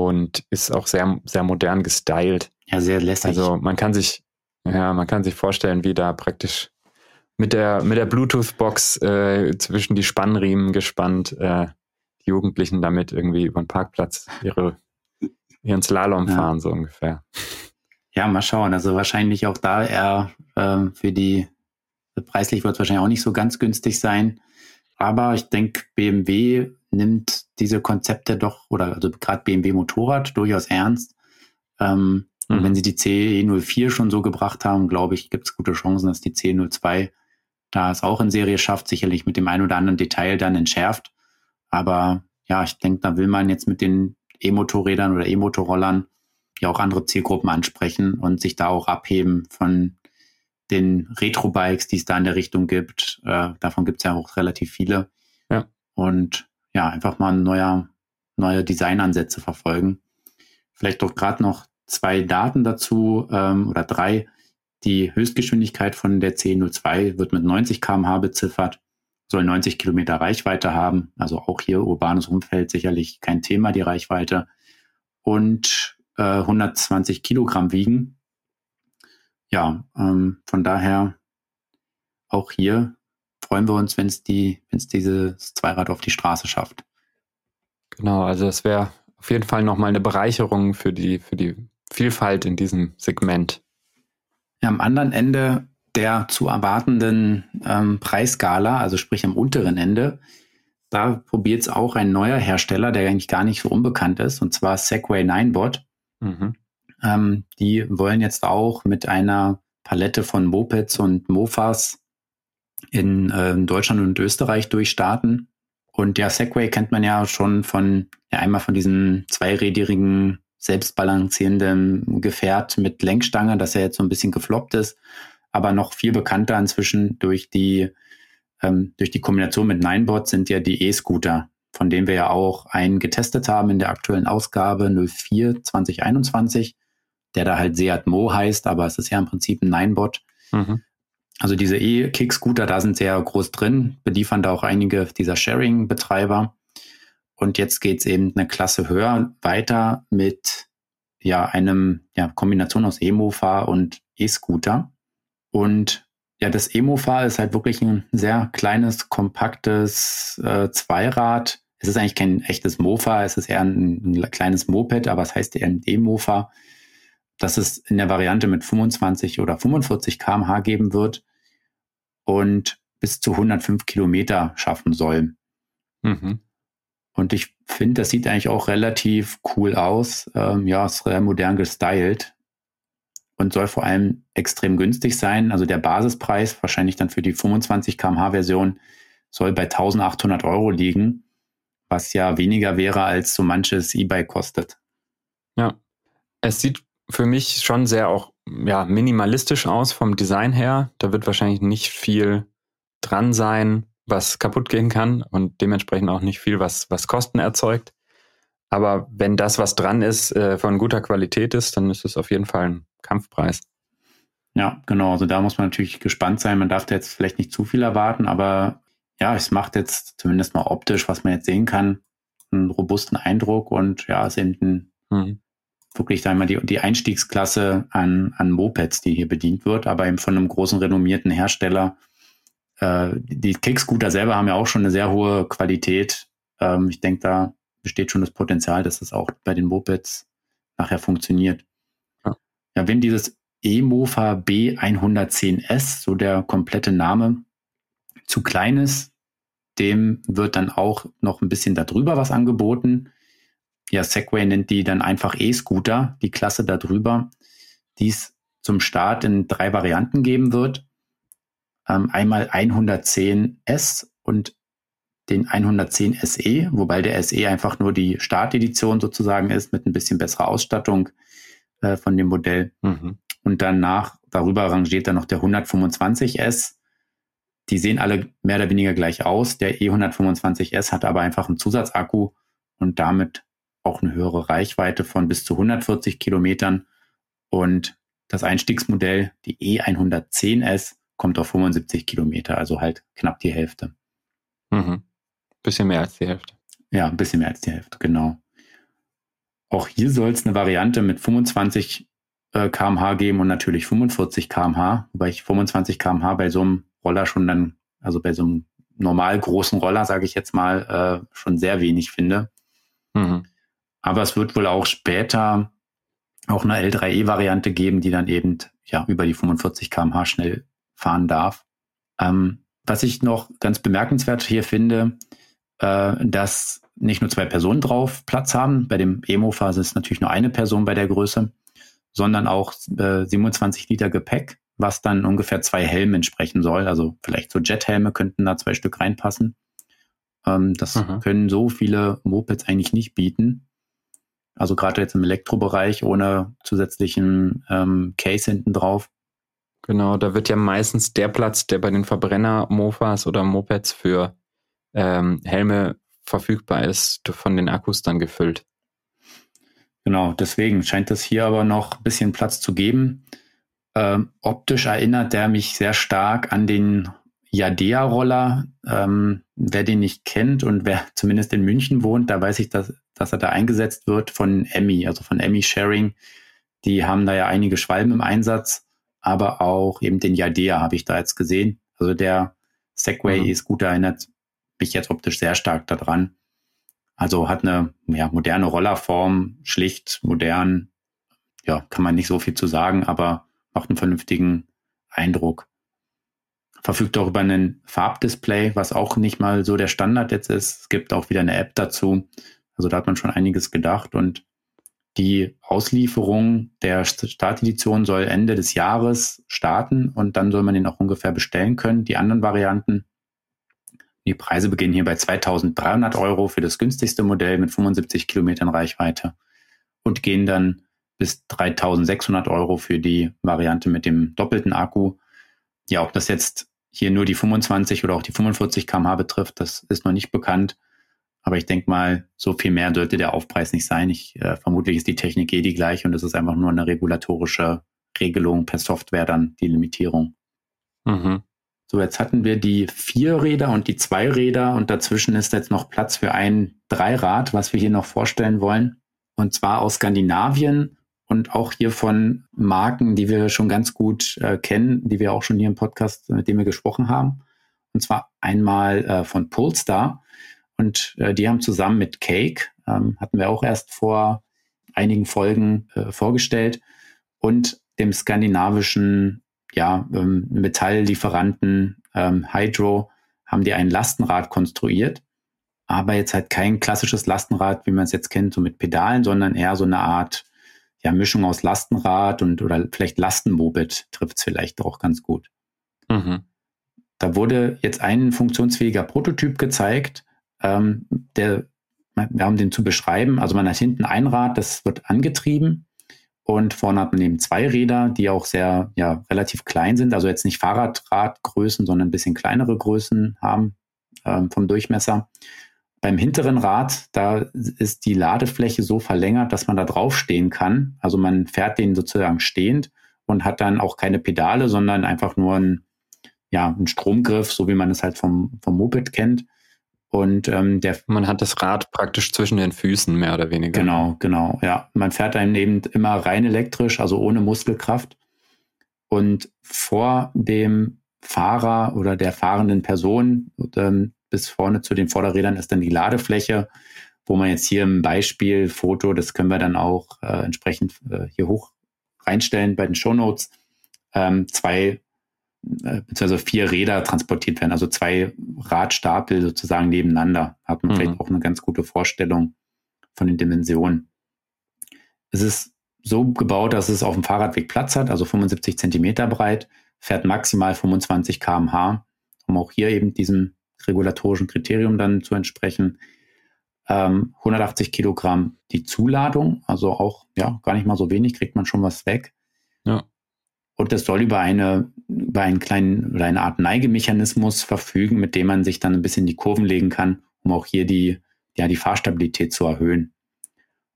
und ist auch sehr, sehr modern gestylt. Ja, sehr lässig. Also man kann sich, ja, man kann sich vorstellen, wie da praktisch mit der, mit der Bluetooth-Box äh, zwischen die Spannriemen gespannt äh, die Jugendlichen damit irgendwie über den Parkplatz ihre, ihren Slalom ja. fahren, so ungefähr. Ja, mal schauen. Also wahrscheinlich auch da eher ähm, für die Preislich wird es wahrscheinlich auch nicht so ganz günstig sein. Aber ich denke, BMW nimmt diese Konzepte doch, oder also gerade BMW Motorrad durchaus ernst. Ähm, mhm. Und wenn sie die CE04 schon so gebracht haben, glaube ich, gibt es gute Chancen, dass die CE02 da es auch in Serie schafft, sicherlich mit dem einen oder anderen Detail dann entschärft. Aber ja, ich denke, da will man jetzt mit den E-Motorrädern oder E-Motorrollern ja auch andere Zielgruppen ansprechen und sich da auch abheben von den Retro-Bikes, die es da in der Richtung gibt. Äh, davon gibt es ja auch relativ viele. Ja. Und ja, einfach mal neuer, neue Designansätze verfolgen. Vielleicht doch gerade noch zwei Daten dazu ähm, oder drei. Die Höchstgeschwindigkeit von der C02 wird mit 90 km/h beziffert, soll 90 Kilometer Reichweite haben. Also auch hier urbanes Umfeld sicherlich kein Thema, die Reichweite. Und äh, 120 Kilogramm wiegen. Ja, ähm, von daher auch hier freuen wir uns, wenn es die, wenn es dieses Zweirad auf die Straße schafft. Genau, also das wäre auf jeden Fall nochmal eine Bereicherung für die, für die Vielfalt in diesem Segment. Am anderen Ende der zu erwartenden ähm, Preisskala, also sprich am unteren Ende, da probiert es auch ein neuer Hersteller, der eigentlich gar nicht so unbekannt ist, und zwar Segway Ninebot. Mhm. Ähm, die wollen jetzt auch mit einer Palette von Mopeds und Mofas in äh, Deutschland und Österreich durchstarten. Und der Segway kennt man ja schon von, ja, einmal von diesem zweirädrigen, selbstbalancierenden Gefährt mit Lenkstange, das ja jetzt so ein bisschen gefloppt ist, aber noch viel bekannter inzwischen durch die, ähm, durch die Kombination mit Ninebot sind ja die E-Scooter, von denen wir ja auch einen getestet haben in der aktuellen Ausgabe 04 2021, der da halt Seat Mo heißt, aber es ist ja im Prinzip ein Ninebot. Mhm. Also diese E-Kick-Scooter, da sind sehr groß drin, beliefern da auch einige dieser Sharing-Betreiber. Und jetzt geht's eben eine Klasse höher weiter mit ja einem ja, Kombination aus E-Mofa und E-Scooter. Und ja, das E-Mofa ist halt wirklich ein sehr kleines, kompaktes äh, Zweirad. Es ist eigentlich kein echtes Mofa, es ist eher ein, ein kleines Moped, aber es heißt eher ein E-Mofa, das es in der Variante mit 25 oder 45 kmh geben wird und bis zu 105 Kilometer schaffen soll. Mhm. Und ich finde, das sieht eigentlich auch relativ cool aus. Ähm, ja, ist sehr modern gestylt und soll vor allem extrem günstig sein. Also der Basispreis, wahrscheinlich dann für die 25 kmh Version, soll bei 1800 Euro liegen, was ja weniger wäre, als so manches E-Bike kostet. Ja, es sieht für mich schon sehr auch ja, minimalistisch aus vom Design her. Da wird wahrscheinlich nicht viel dran sein, was kaputt gehen kann und dementsprechend auch nicht viel, was, was Kosten erzeugt. Aber wenn das, was dran ist, äh, von guter Qualität ist, dann ist es auf jeden Fall ein Kampfpreis. Ja, genau. Also da muss man natürlich gespannt sein. Man darf da jetzt vielleicht nicht zu viel erwarten, aber ja, es macht jetzt zumindest mal optisch, was man jetzt sehen kann, einen robusten Eindruck und ja, es ist eben ein, mhm. Wirklich da immer die, die Einstiegsklasse an, an Mopeds, die hier bedient wird, aber eben von einem großen renommierten Hersteller, äh, die Kickscooter selber haben ja auch schon eine sehr hohe Qualität. Ähm, ich denke, da besteht schon das Potenzial, dass das auch bei den Mopeds nachher funktioniert. Ja, ja wenn dieses E-Mofa B110S, so der komplette Name, zu klein ist, dem wird dann auch noch ein bisschen darüber was angeboten. Ja, Segway nennt die dann einfach E-Scooter, die Klasse darüber, die es zum Start in drei Varianten geben wird ähm, einmal 110S und den 110 SE, wobei der SE einfach nur die Startedition sozusagen ist mit ein bisschen besserer Ausstattung äh, von dem Modell. Mhm. Und danach, darüber rangiert dann noch der 125S. Die sehen alle mehr oder weniger gleich aus. Der E125S hat aber einfach einen Zusatzakku und damit auch eine höhere Reichweite von bis zu 140 Kilometern. Und das Einstiegsmodell, die E110S, kommt auf 75 Kilometer, also halt knapp die Hälfte. Mhm. Bisschen mehr als die Hälfte. Ja, ein bisschen mehr als die Hälfte, genau. Auch hier soll es eine Variante mit 25 äh, kmh geben und natürlich 45 kmh, wobei ich 25 kmh bei so einem Roller schon dann, also bei so einem normal großen Roller, sage ich jetzt mal, äh, schon sehr wenig finde. Mhm. Aber es wird wohl auch später auch eine L3E-Variante geben, die dann eben ja über die 45 kmh schnell fahren darf. Ähm, was ich noch ganz bemerkenswert hier finde, äh, dass nicht nur zwei Personen drauf Platz haben. Bei dem Emo-Phase ist natürlich nur eine Person bei der Größe, sondern auch äh, 27 Liter Gepäck, was dann ungefähr zwei Helmen entsprechen soll. Also vielleicht so Jet-Helme könnten da zwei Stück reinpassen. Ähm, das mhm. können so viele Mopeds eigentlich nicht bieten. Also gerade jetzt im Elektrobereich ohne zusätzlichen ähm, Case hinten drauf. Genau, da wird ja meistens der Platz, der bei den Verbrenner-Mofas oder Mopeds für ähm, Helme verfügbar ist, von den Akkus dann gefüllt. Genau, deswegen scheint es hier aber noch ein bisschen Platz zu geben. Ähm, optisch erinnert der mich sehr stark an den Yadea-Roller. Ähm, wer den nicht kennt und wer zumindest in München wohnt, da weiß ich, dass, dass er da eingesetzt wird von Emmy, also von Emmy Sharing. Die haben da ja einige Schwalben im Einsatz, aber auch eben den Yadea habe ich da jetzt gesehen. Also der Segway mhm. ist gut erinnert mich jetzt optisch sehr stark daran. Also hat eine ja, moderne Rollerform, schlicht, modern. Ja, kann man nicht so viel zu sagen, aber macht einen vernünftigen Eindruck. Verfügt auch über ein Farbdisplay, was auch nicht mal so der Standard jetzt ist. Es gibt auch wieder eine App dazu. Also da hat man schon einiges gedacht und die Auslieferung der Startedition soll Ende des Jahres starten und dann soll man den auch ungefähr bestellen können. Die anderen Varianten die Preise beginnen hier bei 2300 Euro für das günstigste Modell mit 75 Kilometern Reichweite und gehen dann bis 3600 Euro für die Variante mit dem doppelten Akku. Ja, ob das jetzt hier nur die 25 oder auch die 45 kmh betrifft, das ist noch nicht bekannt. Aber ich denke mal, so viel mehr sollte der Aufpreis nicht sein. Ich, äh, vermutlich ist die Technik eh die gleiche und es ist einfach nur eine regulatorische Regelung per Software dann die Limitierung. Mhm. So, jetzt hatten wir die vier Räder und die zwei Räder und dazwischen ist jetzt noch Platz für ein Dreirad, was wir hier noch vorstellen wollen. Und zwar aus Skandinavien und auch hier von Marken, die wir schon ganz gut äh, kennen, die wir auch schon hier im Podcast, mit dem wir gesprochen haben. Und zwar einmal äh, von Polestar. Und äh, die haben zusammen mit Cake, ähm, hatten wir auch erst vor einigen Folgen äh, vorgestellt, und dem skandinavischen ja, ähm, Metalllieferanten ähm, Hydro haben die ein Lastenrad konstruiert, aber jetzt halt kein klassisches Lastenrad, wie man es jetzt kennt, so mit Pedalen, sondern eher so eine Art ja, Mischung aus Lastenrad und oder vielleicht Lastenmoped trifft es vielleicht auch ganz gut. Mhm. Da wurde jetzt ein funktionsfähiger Prototyp gezeigt, ähm, der wir haben den zu beschreiben. Also man hat hinten ein Rad, das wird angetrieben und vorne hat man eben zwei Räder, die auch sehr, ja, relativ klein sind. Also jetzt nicht Fahrradradgrößen, sondern ein bisschen kleinere Größen haben ähm, vom Durchmesser. Beim hinteren Rad, da ist die Ladefläche so verlängert, dass man da draufstehen kann. Also man fährt den sozusagen stehend und hat dann auch keine Pedale, sondern einfach nur einen, ja, einen Stromgriff, so wie man es halt vom, vom Moped kennt. Und ähm, der man hat das Rad praktisch zwischen den Füßen mehr oder weniger. Genau, genau, ja. Man fährt dann eben immer rein elektrisch, also ohne Muskelkraft. Und vor dem Fahrer oder der fahrenden Person ähm, bis vorne zu den Vorderrädern ist dann die Ladefläche, wo man jetzt hier im Beispiel Foto, das können wir dann auch äh, entsprechend äh, hier hoch reinstellen bei den Shownotes, ähm, zwei äh, beziehungsweise vier Räder transportiert werden, also zwei Radstapel sozusagen nebeneinander. Hat man mhm. vielleicht auch eine ganz gute Vorstellung von den Dimensionen. Es ist so gebaut, dass es auf dem Fahrradweg Platz hat, also 75 Zentimeter breit, fährt maximal 25 km/h, um auch hier eben diesem regulatorischen Kriterium dann zu entsprechen. Ähm, 180 Kilogramm die Zuladung, also auch ja gar nicht mal so wenig, kriegt man schon was weg. Und das soll über eine, über einen kleinen oder eine Art Neigemechanismus verfügen, mit dem man sich dann ein bisschen die Kurven legen kann, um auch hier die, ja, die Fahrstabilität zu erhöhen.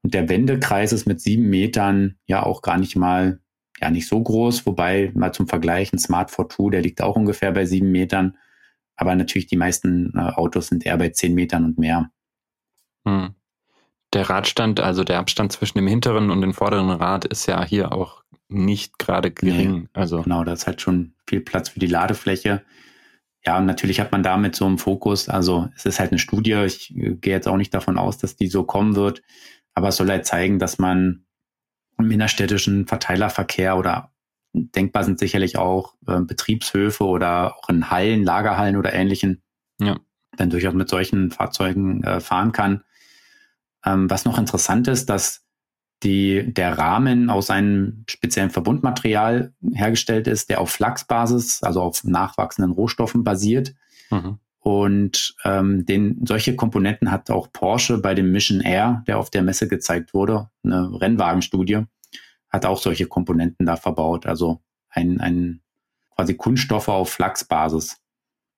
Und der Wendekreis ist mit sieben Metern ja auch gar nicht mal, ja, nicht so groß, wobei mal zum Vergleich ein Smart Fortwo, der liegt auch ungefähr bei sieben Metern. Aber natürlich die meisten äh, Autos sind eher bei zehn Metern und mehr. Hm. Der Radstand, also der Abstand zwischen dem hinteren und dem vorderen Rad ist ja hier auch nicht gerade gering. Nee, also genau, da ist halt schon viel Platz für die Ladefläche. Ja, und natürlich hat man damit so einen Fokus. Also es ist halt eine Studie. Ich äh, gehe jetzt auch nicht davon aus, dass die so kommen wird. Aber es soll halt zeigen, dass man im innerstädtischen Verteilerverkehr oder denkbar sind sicherlich auch äh, Betriebshöfe oder auch in Hallen, Lagerhallen oder ähnlichen, ja. dann durchaus mit solchen Fahrzeugen äh, fahren kann. Ähm, was noch interessant ist, dass die, der Rahmen aus einem speziellen Verbundmaterial hergestellt ist, der auf Flachsbasis, also auf nachwachsenden Rohstoffen basiert. Mhm. Und ähm, den, solche Komponenten hat auch Porsche bei dem Mission Air, der auf der Messe gezeigt wurde, eine Rennwagenstudie, hat auch solche Komponenten da verbaut. Also ein, ein quasi Kunststoffe auf Flachsbasis.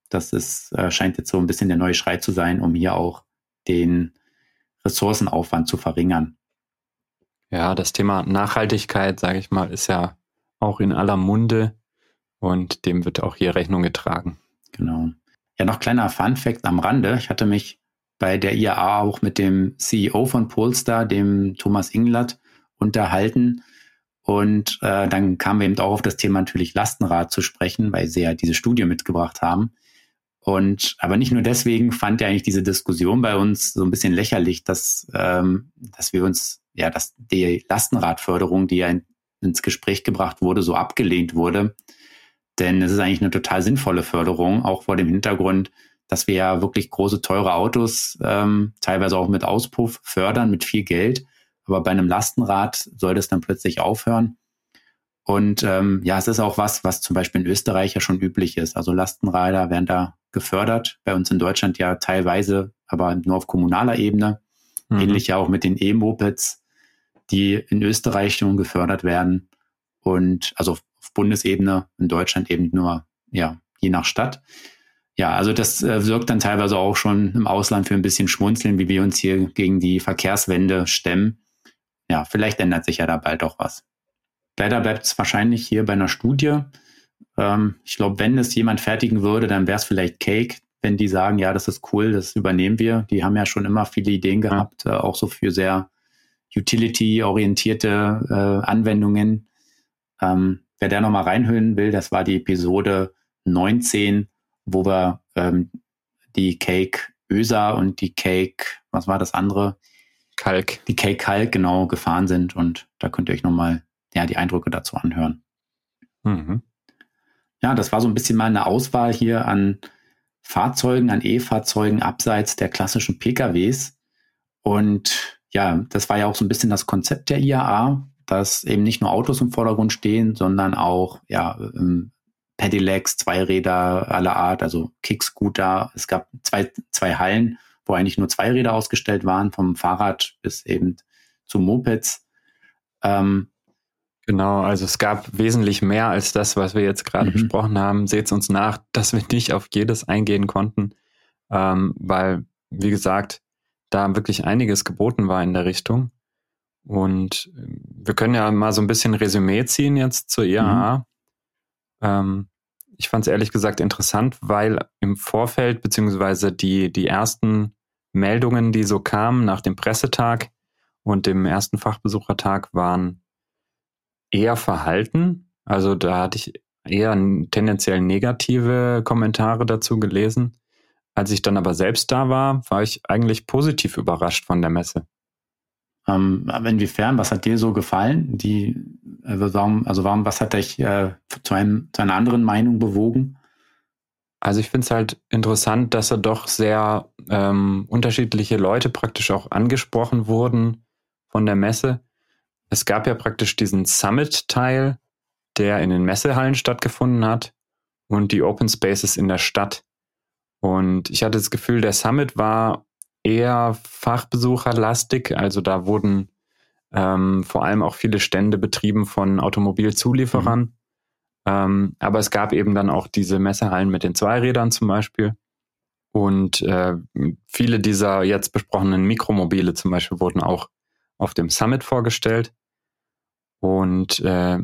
Das ist, äh, scheint jetzt so ein bisschen der neue Schrei zu sein, um hier auch den Ressourcenaufwand zu verringern. Ja, das Thema Nachhaltigkeit, sage ich mal, ist ja auch in aller Munde und dem wird auch hier Rechnung getragen. Genau. Ja, noch kleiner Fun Fact am Rande. Ich hatte mich bei der IAA auch mit dem CEO von Polestar, dem Thomas Inglatt, unterhalten. Und äh, dann kamen wir eben auch auf das Thema natürlich Lastenrad zu sprechen, weil sie ja diese Studie mitgebracht haben. Und aber nicht nur deswegen fand ja eigentlich diese Diskussion bei uns so ein bisschen lächerlich, dass, ähm, dass wir uns, ja, dass die Lastenradförderung, die ja in, ins Gespräch gebracht wurde, so abgelehnt wurde. Denn es ist eigentlich eine total sinnvolle Förderung, auch vor dem Hintergrund, dass wir ja wirklich große, teure Autos ähm, teilweise auch mit Auspuff fördern, mit viel Geld. Aber bei einem Lastenrad soll das dann plötzlich aufhören. Und ähm, ja, es ist auch was, was zum Beispiel in Österreich ja schon üblich ist. Also Lastenräder werden da gefördert. Bei uns in Deutschland ja teilweise, aber nur auf kommunaler Ebene. Mhm. Ähnlich ja auch mit den E-Mopeds, die in Österreich schon gefördert werden. Und also auf Bundesebene, in Deutschland eben nur, ja, je nach Stadt. Ja, also das äh, wirkt dann teilweise auch schon im Ausland für ein bisschen Schmunzeln, wie wir uns hier gegen die Verkehrswende stemmen. Ja, vielleicht ändert sich ja da bald auch was. Leider bleibt es wahrscheinlich hier bei einer Studie. Ähm, ich glaube, wenn es jemand fertigen würde, dann wäre es vielleicht Cake, wenn die sagen, ja, das ist cool, das übernehmen wir. Die haben ja schon immer viele Ideen gehabt, äh, auch so für sehr utility-orientierte äh, Anwendungen. Ähm, wer da nochmal reinhören will, das war die Episode 19, wo wir ähm, die Cake Ösa und die Cake, was war das andere? Kalk. Die Cake Kalk, genau, gefahren sind. Und da könnt ihr euch nochmal ja, die Eindrücke dazu anhören. Mhm. Ja, das war so ein bisschen mal eine Auswahl hier an Fahrzeugen, an E-Fahrzeugen abseits der klassischen PKWs. Und ja, das war ja auch so ein bisschen das Konzept der IAA, dass eben nicht nur Autos im Vordergrund stehen, sondern auch ja, ähm, Pedelecs, Zweiräder aller Art, also Kickscooter. Es gab zwei, zwei Hallen, wo eigentlich nur Zweiräder ausgestellt waren, vom Fahrrad bis eben zu Mopeds. Ähm, genau, also es gab wesentlich mehr als das, was wir jetzt gerade mhm. besprochen haben. Seht uns nach, dass wir nicht auf jedes eingehen konnten, ähm, weil, wie gesagt, da wirklich einiges geboten war in der Richtung. Und ähm, wir können ja mal so ein bisschen Resümee ziehen jetzt zur IAA. Mhm. Ähm, ich fand es ehrlich gesagt interessant, weil im Vorfeld beziehungsweise die, die ersten Meldungen, die so kamen nach dem Pressetag und dem ersten Fachbesuchertag, waren eher verhalten. Also da hatte ich eher tendenziell negative Kommentare dazu gelesen. Als ich dann aber selbst da war, war ich eigentlich positiv überrascht von der Messe. Ähm, inwiefern, was hat dir so gefallen? Die, äh, warum, also warum, was hat dich äh, zu, einem, zu einer anderen Meinung bewogen? Also ich finde es halt interessant, dass da doch sehr ähm, unterschiedliche Leute praktisch auch angesprochen wurden von der Messe. Es gab ja praktisch diesen Summit-Teil, der in den Messehallen stattgefunden hat und die Open Spaces in der Stadt. Und ich hatte das Gefühl, der Summit war eher fachbesucherlastig. Also da wurden ähm, vor allem auch viele Stände betrieben von Automobilzulieferern. Mhm. Ähm, aber es gab eben dann auch diese Messehallen mit den Zweirädern zum Beispiel. Und äh, viele dieser jetzt besprochenen Mikromobile zum Beispiel wurden auch auf dem Summit vorgestellt. Und äh,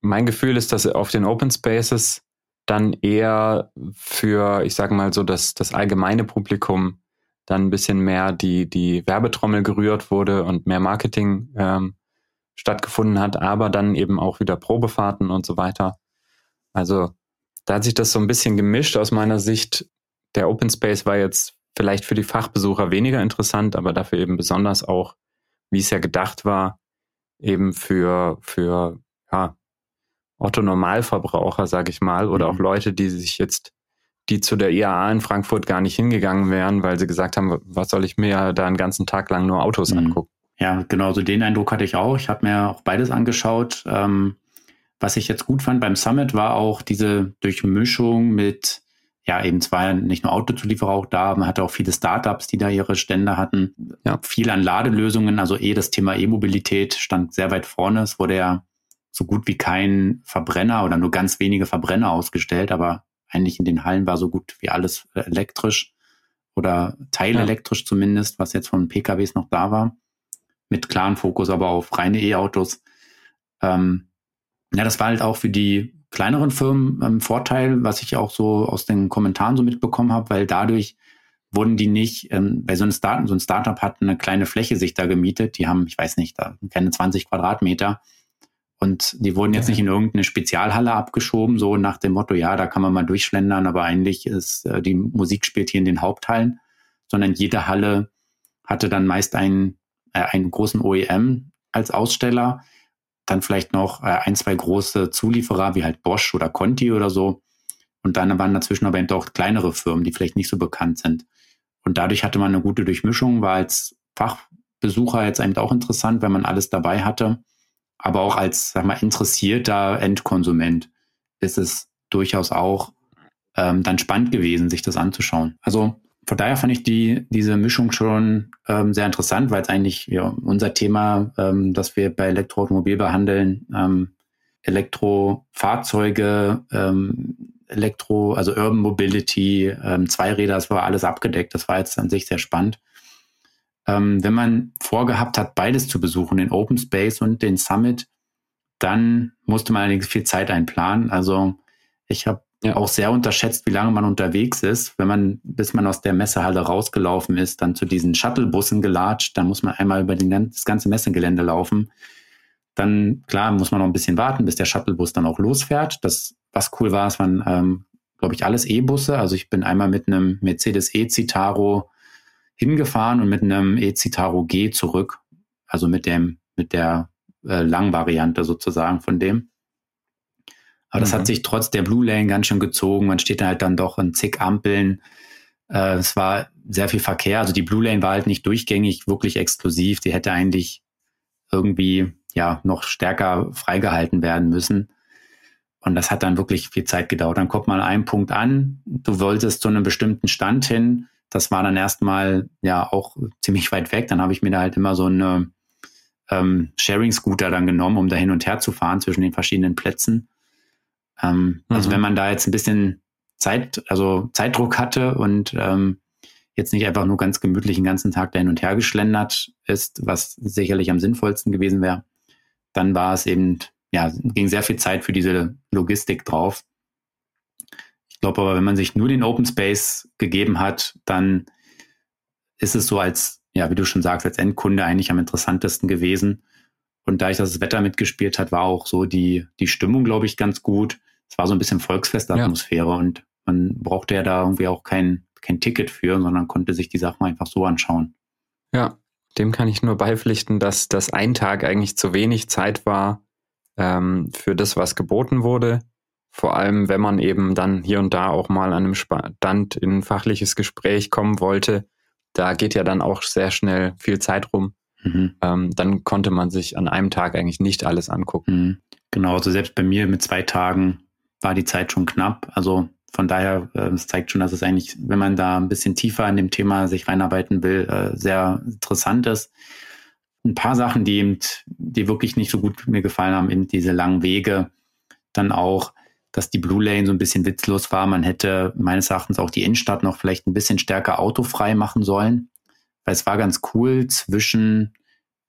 mein Gefühl ist, dass auf den Open Spaces dann eher für, ich sage mal so, das, das allgemeine Publikum dann ein bisschen mehr die, die Werbetrommel gerührt wurde und mehr Marketing ähm, stattgefunden hat, aber dann eben auch wieder Probefahrten und so weiter. Also da hat sich das so ein bisschen gemischt aus meiner Sicht. Der Open Space war jetzt vielleicht für die Fachbesucher weniger interessant, aber dafür eben besonders auch, wie es ja gedacht war, eben für, für ja, Otto Normalverbraucher, sag ich mal, oder mhm. auch Leute, die sich jetzt, die zu der IAA in Frankfurt gar nicht hingegangen wären, weil sie gesagt haben, was soll ich mir da einen ganzen Tag lang nur Autos mhm. angucken? Ja, genau, so den Eindruck hatte ich auch. Ich habe mir auch beides angeschaut. Ähm, was ich jetzt gut fand beim Summit war auch diese Durchmischung mit, ja, eben zwar nicht nur Autozulieferer auch da, man hatte auch viele Startups, die da ihre Stände hatten. Ja. Viel an Ladelösungen, also eh das Thema E-Mobilität stand sehr weit vorne. Es wurde ja so gut wie kein Verbrenner oder nur ganz wenige Verbrenner ausgestellt, aber eigentlich in den Hallen war so gut wie alles elektrisch oder teilelektrisch ja. zumindest, was jetzt von PKWs noch da war. Mit klaren Fokus aber auf reine E-Autos. Ähm, ja, das war halt auch für die kleineren Firmen ähm, Vorteil, was ich auch so aus den Kommentaren so mitbekommen habe, weil dadurch wurden die nicht, ähm, bei so einem Start, so ein Startup hat eine kleine Fläche sich da gemietet, die haben, ich weiß nicht, da keine 20 Quadratmeter und die wurden jetzt ja. nicht in irgendeine Spezialhalle abgeschoben, so nach dem Motto, ja, da kann man mal durchschlendern, aber eigentlich ist äh, die Musik spielt hier in den Haupthallen, sondern jede Halle hatte dann meist einen, äh, einen großen OEM als Aussteller, dann vielleicht noch äh, ein, zwei große Zulieferer wie halt Bosch oder Conti oder so. Und dann waren dazwischen aber eben auch kleinere Firmen, die vielleicht nicht so bekannt sind. Und dadurch hatte man eine gute Durchmischung, war als Fachbesucher jetzt eben auch interessant, wenn man alles dabei hatte. Aber auch als, sag mal, interessierter Endkonsument ist es durchaus auch ähm, dann spannend gewesen, sich das anzuschauen. Also von daher fand ich die, diese Mischung schon ähm, sehr interessant, weil es eigentlich ja, unser Thema, ähm, das wir bei Elektroautomobil behandeln, ähm, Elektrofahrzeuge, ähm, Elektro, also Urban Mobility, ähm, Zweiräder, das war alles abgedeckt. Das war jetzt an sich sehr spannend. Ähm, wenn man vorgehabt hat, beides zu besuchen, den Open Space und den Summit, dann musste man allerdings viel Zeit einplanen. Also ich habe ja. auch sehr unterschätzt, wie lange man unterwegs ist. Wenn man, bis man aus der Messehalle rausgelaufen ist, dann zu diesen Shuttlebussen gelatscht, dann muss man einmal über den, das ganze Messegelände laufen. Dann, klar, muss man noch ein bisschen warten, bis der Shuttlebus dann auch losfährt. Das, was cool war, es waren, ähm, glaube ich, alles E-Busse. Also ich bin einmal mit einem Mercedes E-Citaro hingefahren und mit einem E-Citaro G zurück. Also mit dem, mit der äh, Langvariante sozusagen von dem. Aber das mhm. hat sich trotz der Blue Lane ganz schön gezogen. Man steht da halt dann doch in zig Ampeln. Äh, es war sehr viel Verkehr. Also die Blue Lane war halt nicht durchgängig, wirklich exklusiv. Die hätte eigentlich irgendwie ja noch stärker freigehalten werden müssen. Und das hat dann wirklich viel Zeit gedauert. Dann kommt man an einem Punkt an. Du wolltest zu einem bestimmten Stand hin. Das war dann erstmal ja auch ziemlich weit weg. Dann habe ich mir da halt immer so eine ähm, Sharing-Scooter dann genommen, um da hin und her zu fahren zwischen den verschiedenen Plätzen. Ähm, also mhm. Also wenn man da jetzt ein bisschen Zeit, also Zeitdruck hatte und ähm, jetzt nicht einfach nur ganz gemütlich den ganzen Tag da hin und her geschlendert ist, was sicherlich am sinnvollsten gewesen wäre, dann war es eben, ja, ging sehr viel Zeit für diese Logistik drauf. Ich glaube aber, wenn man sich nur den Open Space gegeben hat, dann ist es so als, ja, wie du schon sagst, als Endkunde eigentlich am interessantesten gewesen. Und da ich das Wetter mitgespielt hat, war auch so die, die Stimmung, glaube ich, ganz gut. Es war so ein bisschen Volksfestatmosphäre ja. und man brauchte ja da irgendwie auch kein, kein Ticket für, sondern konnte sich die Sachen einfach so anschauen. Ja, dem kann ich nur beipflichten, dass das ein Tag eigentlich zu wenig Zeit war ähm, für das, was geboten wurde. Vor allem, wenn man eben dann hier und da auch mal an einem Stand in ein fachliches Gespräch kommen wollte. Da geht ja dann auch sehr schnell viel Zeit rum. Mhm. Ähm, dann konnte man sich an einem Tag eigentlich nicht alles angucken. Mhm. Genau, also selbst bei mir mit zwei Tagen war die Zeit schon knapp. Also von daher, äh, es zeigt schon, dass es eigentlich, wenn man da ein bisschen tiefer in dem Thema sich reinarbeiten will, äh, sehr interessant ist. Ein paar Sachen, die eben, die wirklich nicht so gut mir gefallen haben, eben diese langen Wege, dann auch, dass die Blue Lane so ein bisschen witzlos war. Man hätte meines Erachtens auch die Innenstadt noch vielleicht ein bisschen stärker autofrei machen sollen, weil es war ganz cool zwischen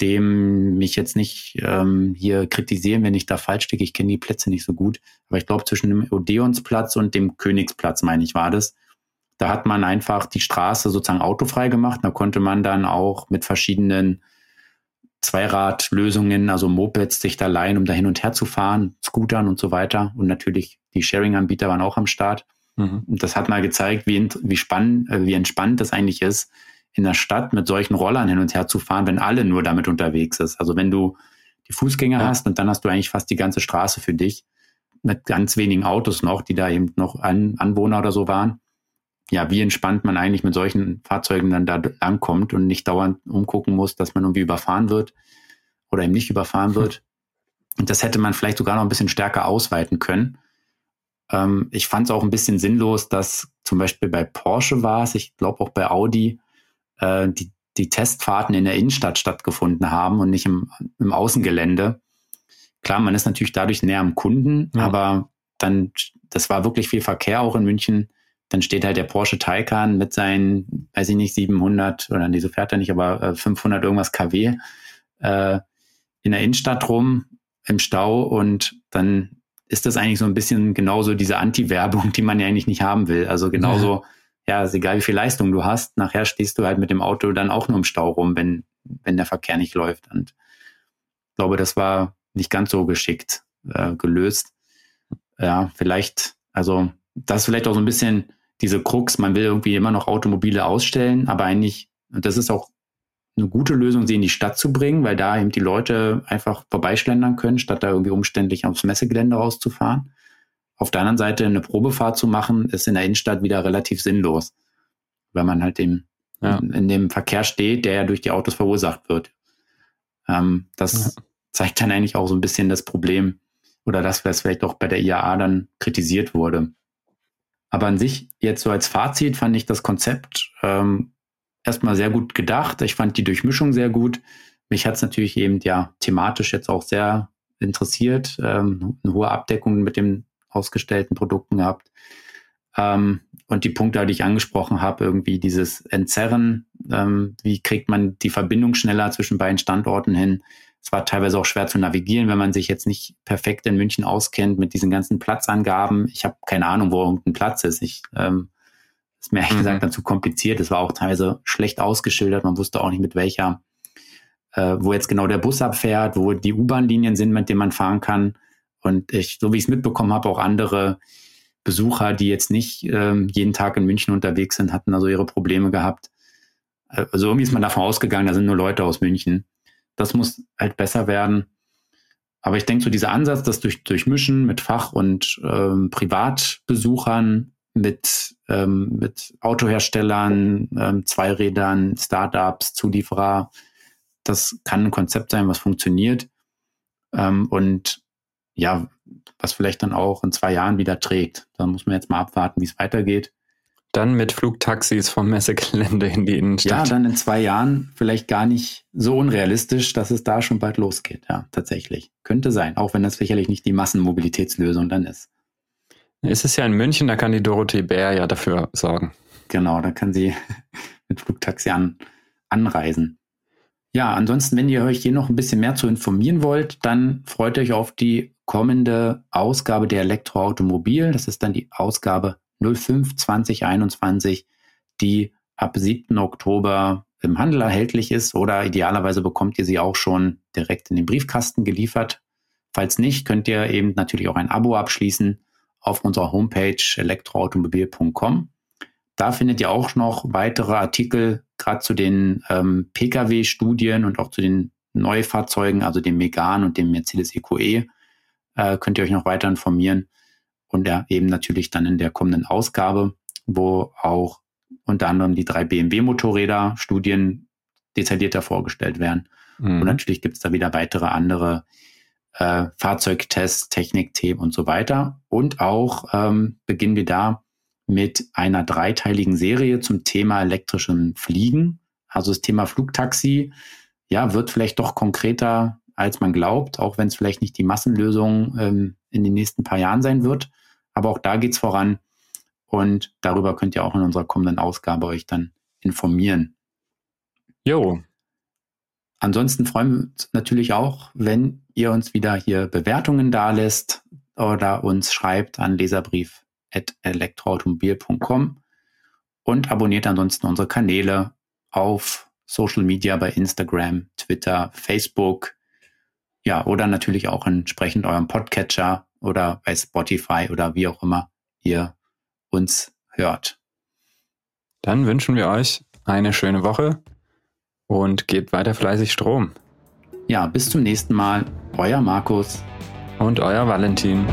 dem mich jetzt nicht ähm, hier kritisieren, wenn ich da falsch stecke. Ich kenne die Plätze nicht so gut. Aber ich glaube, zwischen dem Odeonsplatz und dem Königsplatz, meine ich, war das. Da hat man einfach die Straße sozusagen autofrei gemacht. Da konnte man dann auch mit verschiedenen Zweiradlösungen, also Mopeds, sich da leihen, um da hin und her zu fahren, Scootern und so weiter. Und natürlich die Sharing-Anbieter waren auch am Start. Mhm. Und das hat mal gezeigt, wie, wie spannend, äh, wie entspannt das eigentlich ist, in der Stadt mit solchen Rollern hin und her zu fahren, wenn alle nur damit unterwegs ist. Also wenn du die Fußgänger ja. hast und dann hast du eigentlich fast die ganze Straße für dich. mit ganz wenigen Autos noch, die da eben noch An Anwohner oder so waren. Ja, wie entspannt man eigentlich mit solchen Fahrzeugen dann da ankommt und nicht dauernd umgucken muss, dass man irgendwie überfahren wird oder eben nicht überfahren hm. wird. Und das hätte man vielleicht sogar noch ein bisschen stärker ausweiten können. Ähm, ich fand es auch ein bisschen sinnlos, dass zum Beispiel bei Porsche war es, ich glaube auch bei Audi, äh, die, die Testfahrten in der Innenstadt stattgefunden haben und nicht im, im Außengelände. Klar, man ist natürlich dadurch näher am Kunden, ja. aber dann, das war wirklich viel Verkehr auch in München. Dann steht halt der Porsche Taycan mit seinen, weiß ich nicht, 700 oder nee, so fährt er nicht, aber 500 äh, irgendwas kW äh, in der Innenstadt rum im Stau und dann ist das eigentlich so ein bisschen genauso diese Anti-Werbung, die man ja eigentlich nicht haben will. Also genauso, ja, ja ist egal wie viel Leistung du hast, nachher stehst du halt mit dem Auto dann auch nur im Stau rum, wenn, wenn der Verkehr nicht läuft. Und ich glaube, das war nicht ganz so geschickt äh, gelöst. Ja, vielleicht, also das ist vielleicht auch so ein bisschen diese Krux, man will irgendwie immer noch Automobile ausstellen, aber eigentlich, und das ist auch eine gute Lösung, sie in die Stadt zu bringen, weil da eben die Leute einfach vorbeischlendern können, statt da irgendwie umständlich aufs Messegelände rauszufahren. Auf der anderen Seite eine Probefahrt zu machen, ist in der Innenstadt wieder relativ sinnlos, weil man halt im, ja. in, in, dem Verkehr steht, der ja durch die Autos verursacht wird. Ähm, das ja zeigt dann eigentlich auch so ein bisschen das Problem oder das, was vielleicht auch bei der IAA dann kritisiert wurde. Aber an sich, jetzt so als Fazit, fand ich das Konzept ähm, erstmal sehr gut gedacht. Ich fand die Durchmischung sehr gut. Mich hat es natürlich eben ja thematisch jetzt auch sehr interessiert, ähm, eine hohe Abdeckung mit den ausgestellten Produkten gehabt. Ähm, und die Punkte, die ich angesprochen habe, irgendwie dieses Entzerren, ähm, wie kriegt man die Verbindung schneller zwischen beiden Standorten hin, es war teilweise auch schwer zu navigieren, wenn man sich jetzt nicht perfekt in München auskennt mit diesen ganzen Platzangaben. Ich habe keine Ahnung, wo irgendein Platz ist. Ich ähm, ist mir ehrlich mhm. gesagt dann zu kompliziert. Es war auch teilweise schlecht ausgeschildert. Man wusste auch nicht, mit welcher, äh, wo jetzt genau der Bus abfährt, wo die U-Bahn-Linien sind, mit denen man fahren kann. Und ich, so wie ich es mitbekommen habe, auch andere Besucher, die jetzt nicht ähm, jeden Tag in München unterwegs sind, hatten also ihre Probleme gehabt. Äh, also irgendwie ist man davon ausgegangen, da sind nur Leute aus München. Das muss halt besser werden. Aber ich denke, so dieser Ansatz, das durch, durchmischen mit Fach- und ähm, Privatbesuchern, mit, ähm, mit Autoherstellern, ähm, Zweirädern, Startups, Zulieferer, das kann ein Konzept sein, was funktioniert. Ähm, und ja, was vielleicht dann auch in zwei Jahren wieder trägt. Da muss man jetzt mal abwarten, wie es weitergeht. Dann mit Flugtaxis vom Messegelände in die Innenstadt. Ja, dann in zwei Jahren vielleicht gar nicht so unrealistisch, dass es da schon bald losgeht. Ja, tatsächlich. Könnte sein, auch wenn das sicherlich nicht die Massenmobilitätslösung dann ist. Ist es ja in München, da kann die Dorothee Bär ja dafür sorgen. Genau, da kann sie mit Flugtaxi an, anreisen. Ja, ansonsten, wenn ihr euch hier noch ein bisschen mehr zu informieren wollt, dann freut euch auf die kommende Ausgabe der Elektroautomobil. Das ist dann die Ausgabe 05 2021, die ab 7. Oktober im Handel erhältlich ist oder idealerweise bekommt ihr sie auch schon direkt in den Briefkasten geliefert. Falls nicht, könnt ihr eben natürlich auch ein Abo abschließen auf unserer Homepage elektroautomobil.com. Da findet ihr auch noch weitere Artikel, gerade zu den ähm, Pkw-Studien und auch zu den Neufahrzeugen, also dem Megan und dem Mercedes EQE, äh, könnt ihr euch noch weiter informieren und ja, eben natürlich dann in der kommenden Ausgabe, wo auch unter anderem die drei BMW-Motorräder Studien detaillierter vorgestellt werden. Mhm. Und natürlich gibt es da wieder weitere andere äh, Fahrzeugtests, Technikthemen und so weiter. Und auch ähm, beginnen wir da mit einer dreiteiligen Serie zum Thema elektrischen Fliegen. Also das Thema Flugtaxi, ja, wird vielleicht doch konkreter, als man glaubt, auch wenn es vielleicht nicht die Massenlösung ähm, in den nächsten paar Jahren sein wird. Aber auch da geht's voran. Und darüber könnt ihr auch in unserer kommenden Ausgabe euch dann informieren. Jo. Ansonsten freuen wir uns natürlich auch, wenn ihr uns wieder hier Bewertungen dalässt oder uns schreibt an leserbrief.elektroautomobil.com und abonniert ansonsten unsere Kanäle auf Social Media bei Instagram, Twitter, Facebook. Ja, oder natürlich auch entsprechend eurem Podcatcher oder bei Spotify oder wie auch immer ihr uns hört. Dann wünschen wir euch eine schöne Woche und gebt weiter fleißig Strom. Ja, bis zum nächsten Mal. Euer Markus. Und euer Valentin.